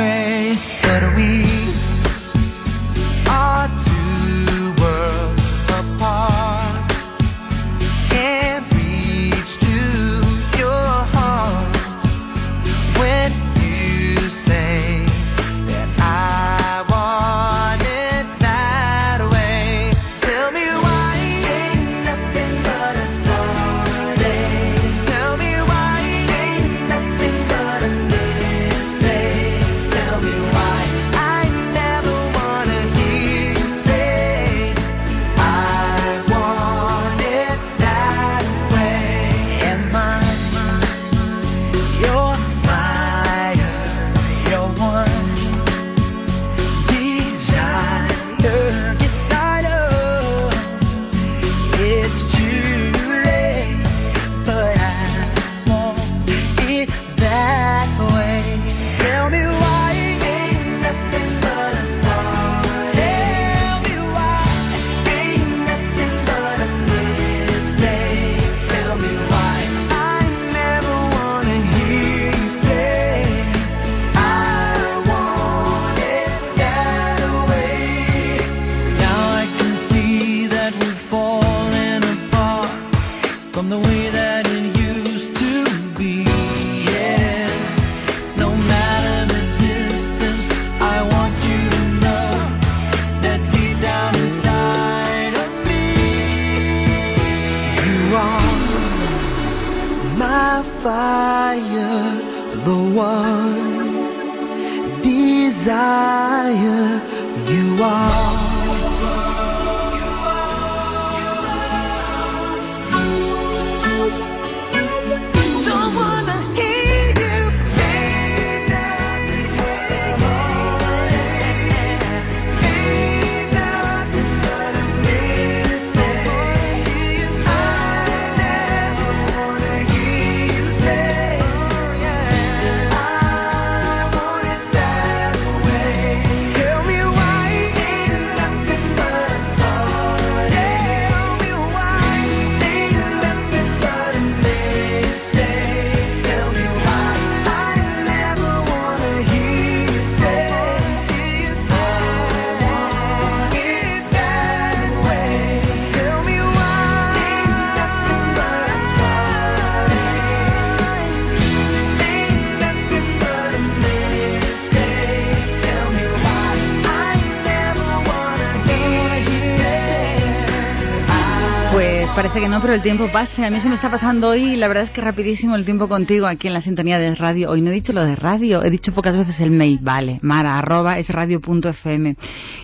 Pero el tiempo pasa. A mí se me está pasando hoy la verdad es que rapidísimo el tiempo contigo aquí en la sintonía de radio. Hoy no he dicho lo de radio, he dicho pocas veces el mail. Vale, mara, arroba, es radio.fm.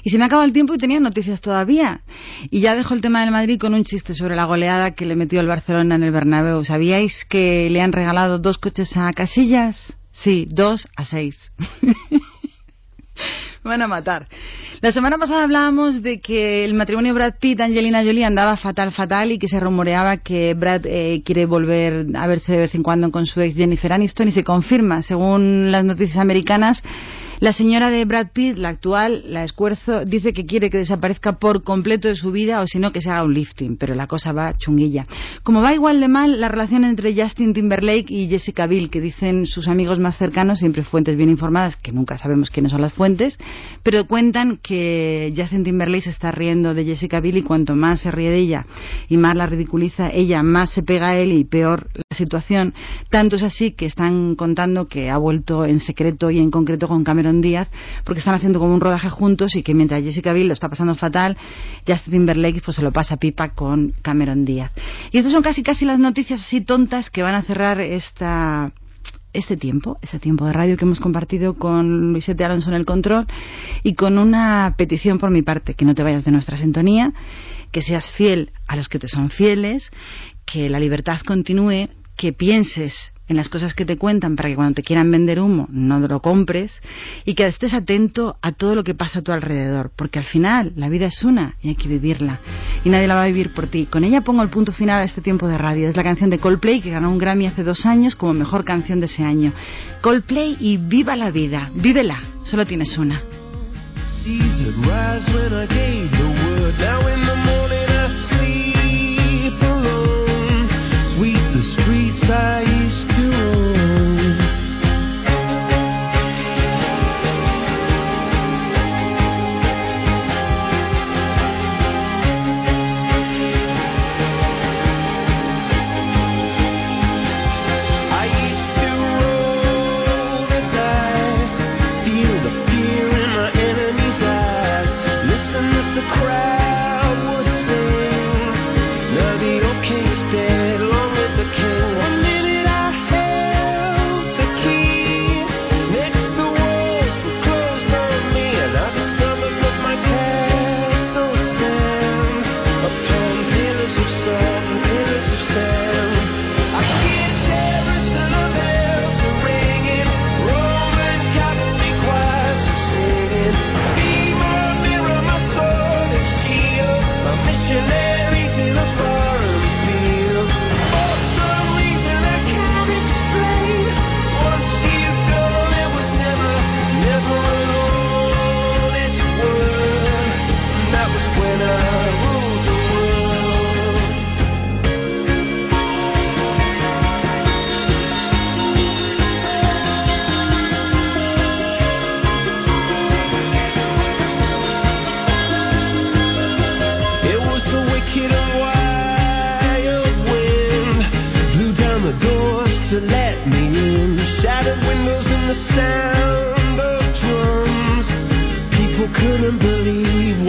Y se me acaba el tiempo y tenía noticias todavía. Y ya dejo el tema del Madrid con un chiste sobre la goleada que le metió el Barcelona en el Bernabéu. ¿Sabíais que le han regalado dos coches a Casillas? Sí, dos a seis. Van a matar. La semana pasada hablábamos de que el matrimonio Brad Pitt-Angelina Jolie andaba fatal, fatal y que se rumoreaba que Brad eh, quiere volver a verse de vez en cuando con su ex Jennifer Aniston y se confirma. Según las noticias americanas, la señora de Brad Pitt, la actual, la escuerzo, dice que quiere que desaparezca por completo de su vida o si no que se haga un lifting, pero la cosa va chunguilla. Como va igual de mal la relación entre Justin Timberlake y Jessica Biel, que dicen sus amigos más cercanos, siempre fuentes bien informadas, que nunca sabemos quiénes son las fuentes, pero cuentan que Justin Timberlake se está riendo de Jessica Biel y cuanto más se ríe de ella y más la ridiculiza ella, más se pega a él y peor la situación. Tanto es así que están contando que ha vuelto en secreto y en concreto con Cameron Díaz porque están haciendo como un rodaje juntos y que mientras Jessica Biel lo está pasando fatal, Justin Timberlake pues se lo pasa pipa con Cameron Díaz. Y estas son casi casi las noticias así tontas que van a cerrar esta este tiempo, este tiempo de radio que hemos compartido con Luisete Alonso en el control y con una petición por mi parte, que no te vayas de nuestra sintonía, que seas fiel a los que te son fieles, que la libertad continúe, que pienses en las cosas que te cuentan para que cuando te quieran vender humo no lo compres y que estés atento a todo lo que pasa a tu alrededor, porque al final la vida es una y hay que vivirla y nadie la va a vivir por ti. Con ella pongo el punto final a este tiempo de radio. Es la canción de Coldplay que ganó un Grammy hace dos años como mejor canción de ese año. Coldplay y viva la vida, vívela, solo tienes una. Couldn't believe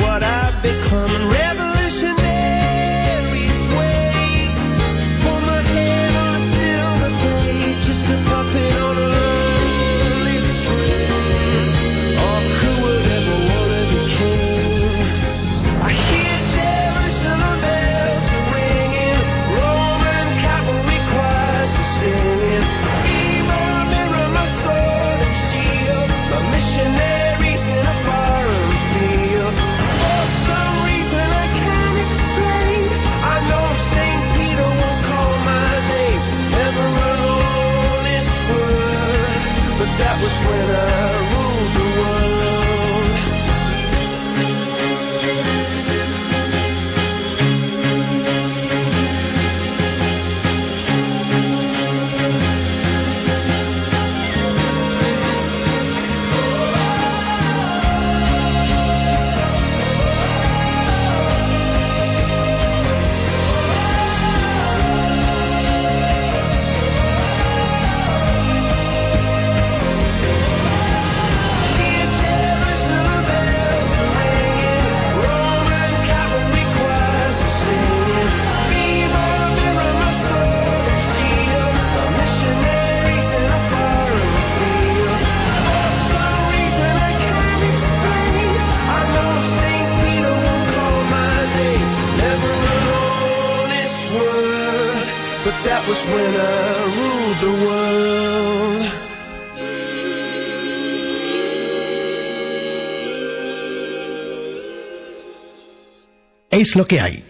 lo que hay.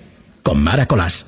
Con Mara Colás.